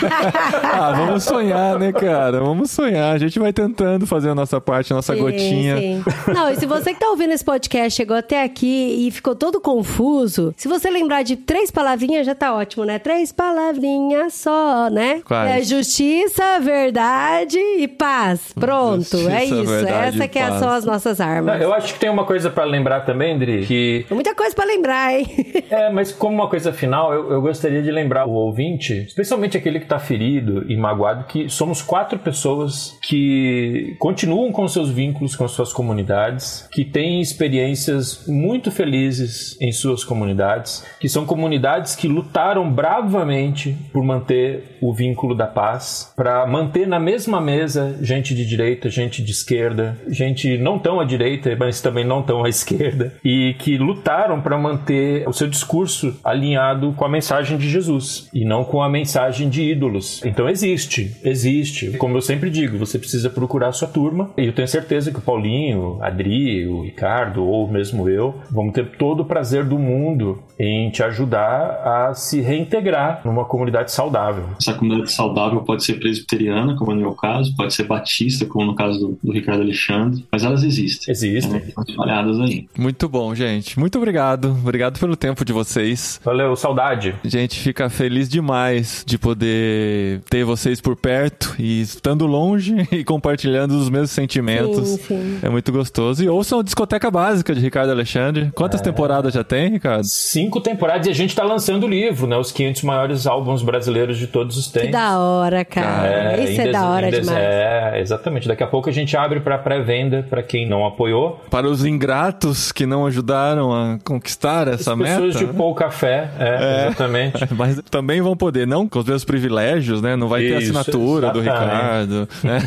Ah, vamos sonhar, né, cara? Vamos sonhar. A gente vai tentando fazer a nossa parte, a nossa Sim, gotinha. sim. Não, e se você que tá ouvindo esse podcast chegou até aqui e ficou todo confuso, se você lembrar de três palavrinhas, já tá ótimo, né? Três palavrinhas só, né? Quais? É justiça, verdade e paz. Pronto, Justiça, é isso. verdade Essa que é- são as nossas Não, armas. eu acho que tem uma coisa pra lembrar também, Dri, que Muita coisa pra lembrar, hein? <laughs> É, mas como uma coisa final, eu, eu gostaria de lembrar o ouvinte, especialmente aquele que está ferido e magoado, que somos quatro pessoas que continuam com seus vínculos com suas comunidades, que têm experiências muito felizes em suas comunidades, que são comunidades que lutaram bravamente por manter o vínculo da paz, para manter na mesma mesa gente de direita, gente de esquerda, gente não tão à direita, mas também não tão à esquerda, e que lutaram para manter o seu discurso alinhado com a mensagem de Jesus e não com a mensagem de ídolos. Então existe, existe. Como eu sempre digo, você precisa procurar sua turma, e eu tenho certeza que o Paulinho, Adri, o Ricardo ou mesmo eu vamos ter todo o prazer do mundo em te ajudar a se reintegrar numa comunidade saudável. Essa comunidade saudável pode ser presbiteriana, como é no meu caso, pode ser batista, como no caso do, do Ricardo Alexandre, mas elas existem. Existem. Né? Estão espalhadas aí. Muito bom, gente. Muito obrigado. Obrigado pelo tempo de vocês. Valeu, saudade. A gente fica feliz demais de poder ter vocês por perto e estando longe <laughs> e compartilhando os mesmos sentimentos. Sim, sim. É muito gostoso. E ouçam a Discoteca Básica de Ricardo Alexandre. Quantas temporadas já tem, Ricardo? Cinco temporadas e a gente tá lançando o livro, né? Os 500 maiores álbuns brasileiros de todos os Que tempos. da hora, cara. Isso em é dez- da hora dez- demais. É, exatamente. Daqui a pouco a gente abre pra pré-venda pra quem não apoiou. Para os ingratos que não ajudaram a conquistar essa As meta. pessoas de pouco café, é, exatamente. <laughs> Mas também vão poder, não com os mesmos privilégios, né? Não vai ter Isso, assinatura do exatamente. Ricardo, né?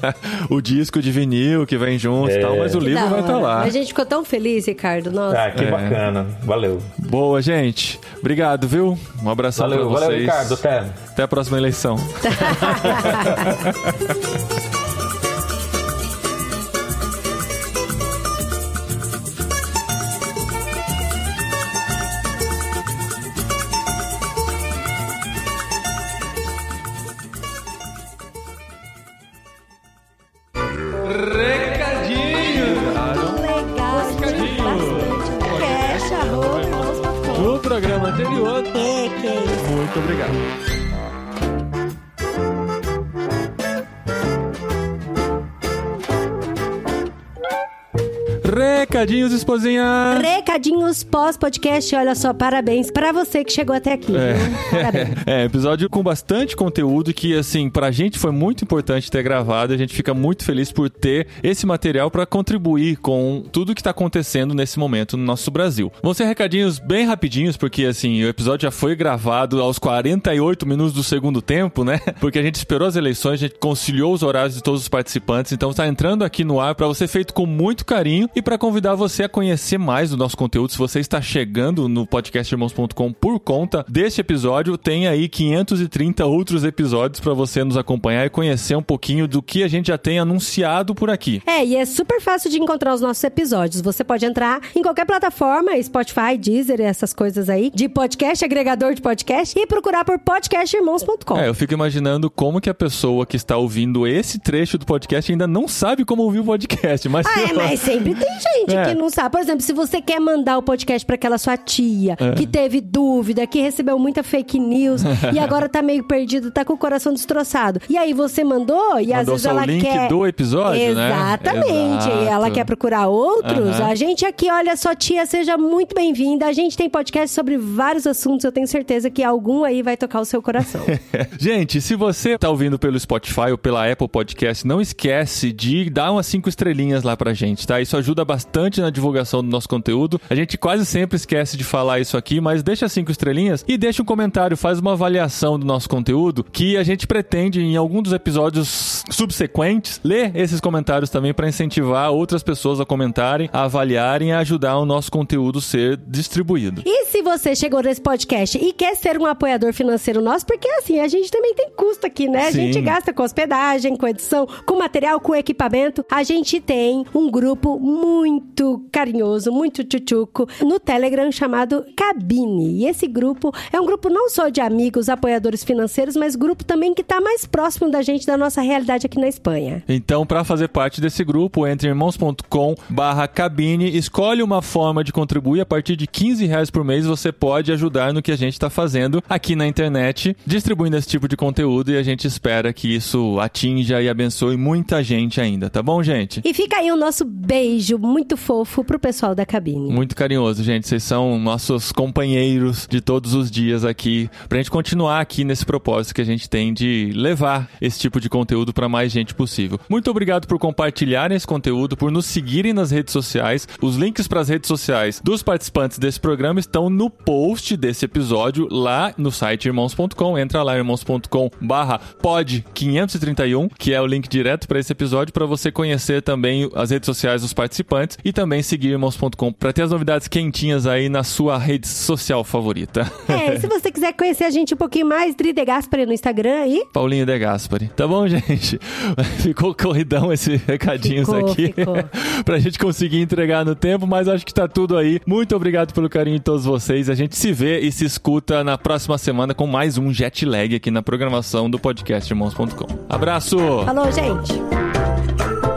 <laughs> o disco de vinil que vem junto e É. tal, mas o Que livro da vai estar hora. lá. A gente ficou tão feliz, Ricardo. Nossa. Ah, que É. bacana. Valeu. Boa, gente. Obrigado, viu? Um abração Valeu, pra vocês. valeu, Ricardo. Até. Até a próxima eleição. <laughs> Música <laughs> Recadinhos, esposinha. Recadinhos pós-podcast, olha só, parabéns pra você que chegou até aqui. É. <laughs> É, episódio com bastante conteúdo que, assim, pra gente foi muito importante ter gravado. A gente fica muito feliz por ter esse material pra contribuir com tudo que tá acontecendo nesse momento no nosso Brasil. Vão ser recadinhos bem rapidinhos, porque, assim, o episódio já foi gravado aos 48 minutos do segundo tempo, né? <laughs> Porque a gente esperou as eleições, a gente conciliou os horários de todos os participantes. Então tá entrando aqui no ar pra você feito com muito carinho e pra convidar convidar você a conhecer mais do nosso conteúdo. Se você está chegando no podcastirmãos.com por conta deste episódio, tem aí 530 outros episódios para você nos acompanhar e conhecer um pouquinho do que a gente já tem anunciado por aqui. É, e é super fácil de encontrar os nossos episódios. Você pode entrar em qualquer plataforma, Spotify, Deezer, essas coisas aí, de podcast, agregador de podcast, e procurar por podcastirmãos.com. É, eu fico imaginando como que a pessoa que está ouvindo esse trecho do podcast ainda não sabe como ouvir o podcast. Mas ah, é, mas sempre tem gente <laughs> é. Que não sabe. Por exemplo, se você quer mandar o podcast para aquela sua tia é. que teve dúvida, que recebeu muita fake news <laughs> e agora tá meio perdido, tá com o coração destroçado. E aí você mandou e mandou às vezes ela o link quer do episódio, Exatamente. né? Exatamente. E ela quer procurar outros. Uhum. A gente aqui, olha só, tia, seja muito bem-vinda. A gente tem podcast sobre vários assuntos. Eu tenho certeza que algum aí vai tocar o seu coração. <laughs> gente, se você tá ouvindo pelo Spotify ou pela Apple Podcast, não esquece de dar umas cinco estrelinhas lá pra gente, tá? Isso ajuda bastante na divulgação do nosso conteúdo. A gente quase sempre esquece de falar isso aqui, mas deixa cinco estrelinhas e deixa um comentário, faz uma avaliação do nosso conteúdo que a gente pretende em algum dos episódios subsequentes ler esses comentários também para incentivar outras pessoas a comentarem, a avaliarem e a ajudar o nosso conteúdo ser distribuído. E se você chegou nesse podcast e quer ser um apoiador financeiro nosso, porque assim, a gente também tem custo aqui, né? A Sim. gente gasta com hospedagem, com edição, com material, com equipamento. A gente tem um grupo muito carinhoso, muito tchutchuco no Telegram chamado Cabine. E esse grupo é um grupo não só de amigos, apoiadores financeiros, mas grupo também que está mais próximo da gente, da nossa realidade aqui na Espanha. Então, para fazer parte desse grupo, entre irmãos.com barra cabine, escolhe uma forma de contribuir. A partir de 15 reais por mês, você pode ajudar no que a gente está fazendo aqui na internet, distribuindo esse tipo de conteúdo e a gente espera que isso atinja e abençoe muita gente ainda, tá bom, gente? E fica aí o nosso beijo muito fofo pro pessoal da cabine. Muito carinhoso, gente. Vocês são nossos companheiros de todos os dias aqui, pra gente continuar aqui nesse propósito que a gente tem de levar esse tipo de conteúdo para mais gente possível. Muito obrigado por compartilharem esse conteúdo, por nos seguirem nas redes sociais. Os links para as redes sociais dos participantes desse programa estão no post desse episódio lá no site irmãos.com. Entra lá irmãos.com barra pod 531, que é o link direto para esse episódio, para você conhecer também as redes sociais dos participantes e também seguir irmãos.com para ter as novidades quentinhas aí na sua rede social favorita. É, se você quiser conhecer a gente um pouquinho mais, Dri De Gaspari no Instagram aí. Paulinho De Gaspari. Tá bom, <laughs> gente? Ficou corridão esse recadinhos Ficou, aqui ficou. <laughs> pra gente conseguir entregar no tempo, mas acho que tá tudo aí. Muito obrigado pelo carinho de todos vocês. A gente se vê e se escuta na próxima semana com mais um jet lag aqui na programação do podcast irmãos.com. Abraço! Falou, gente!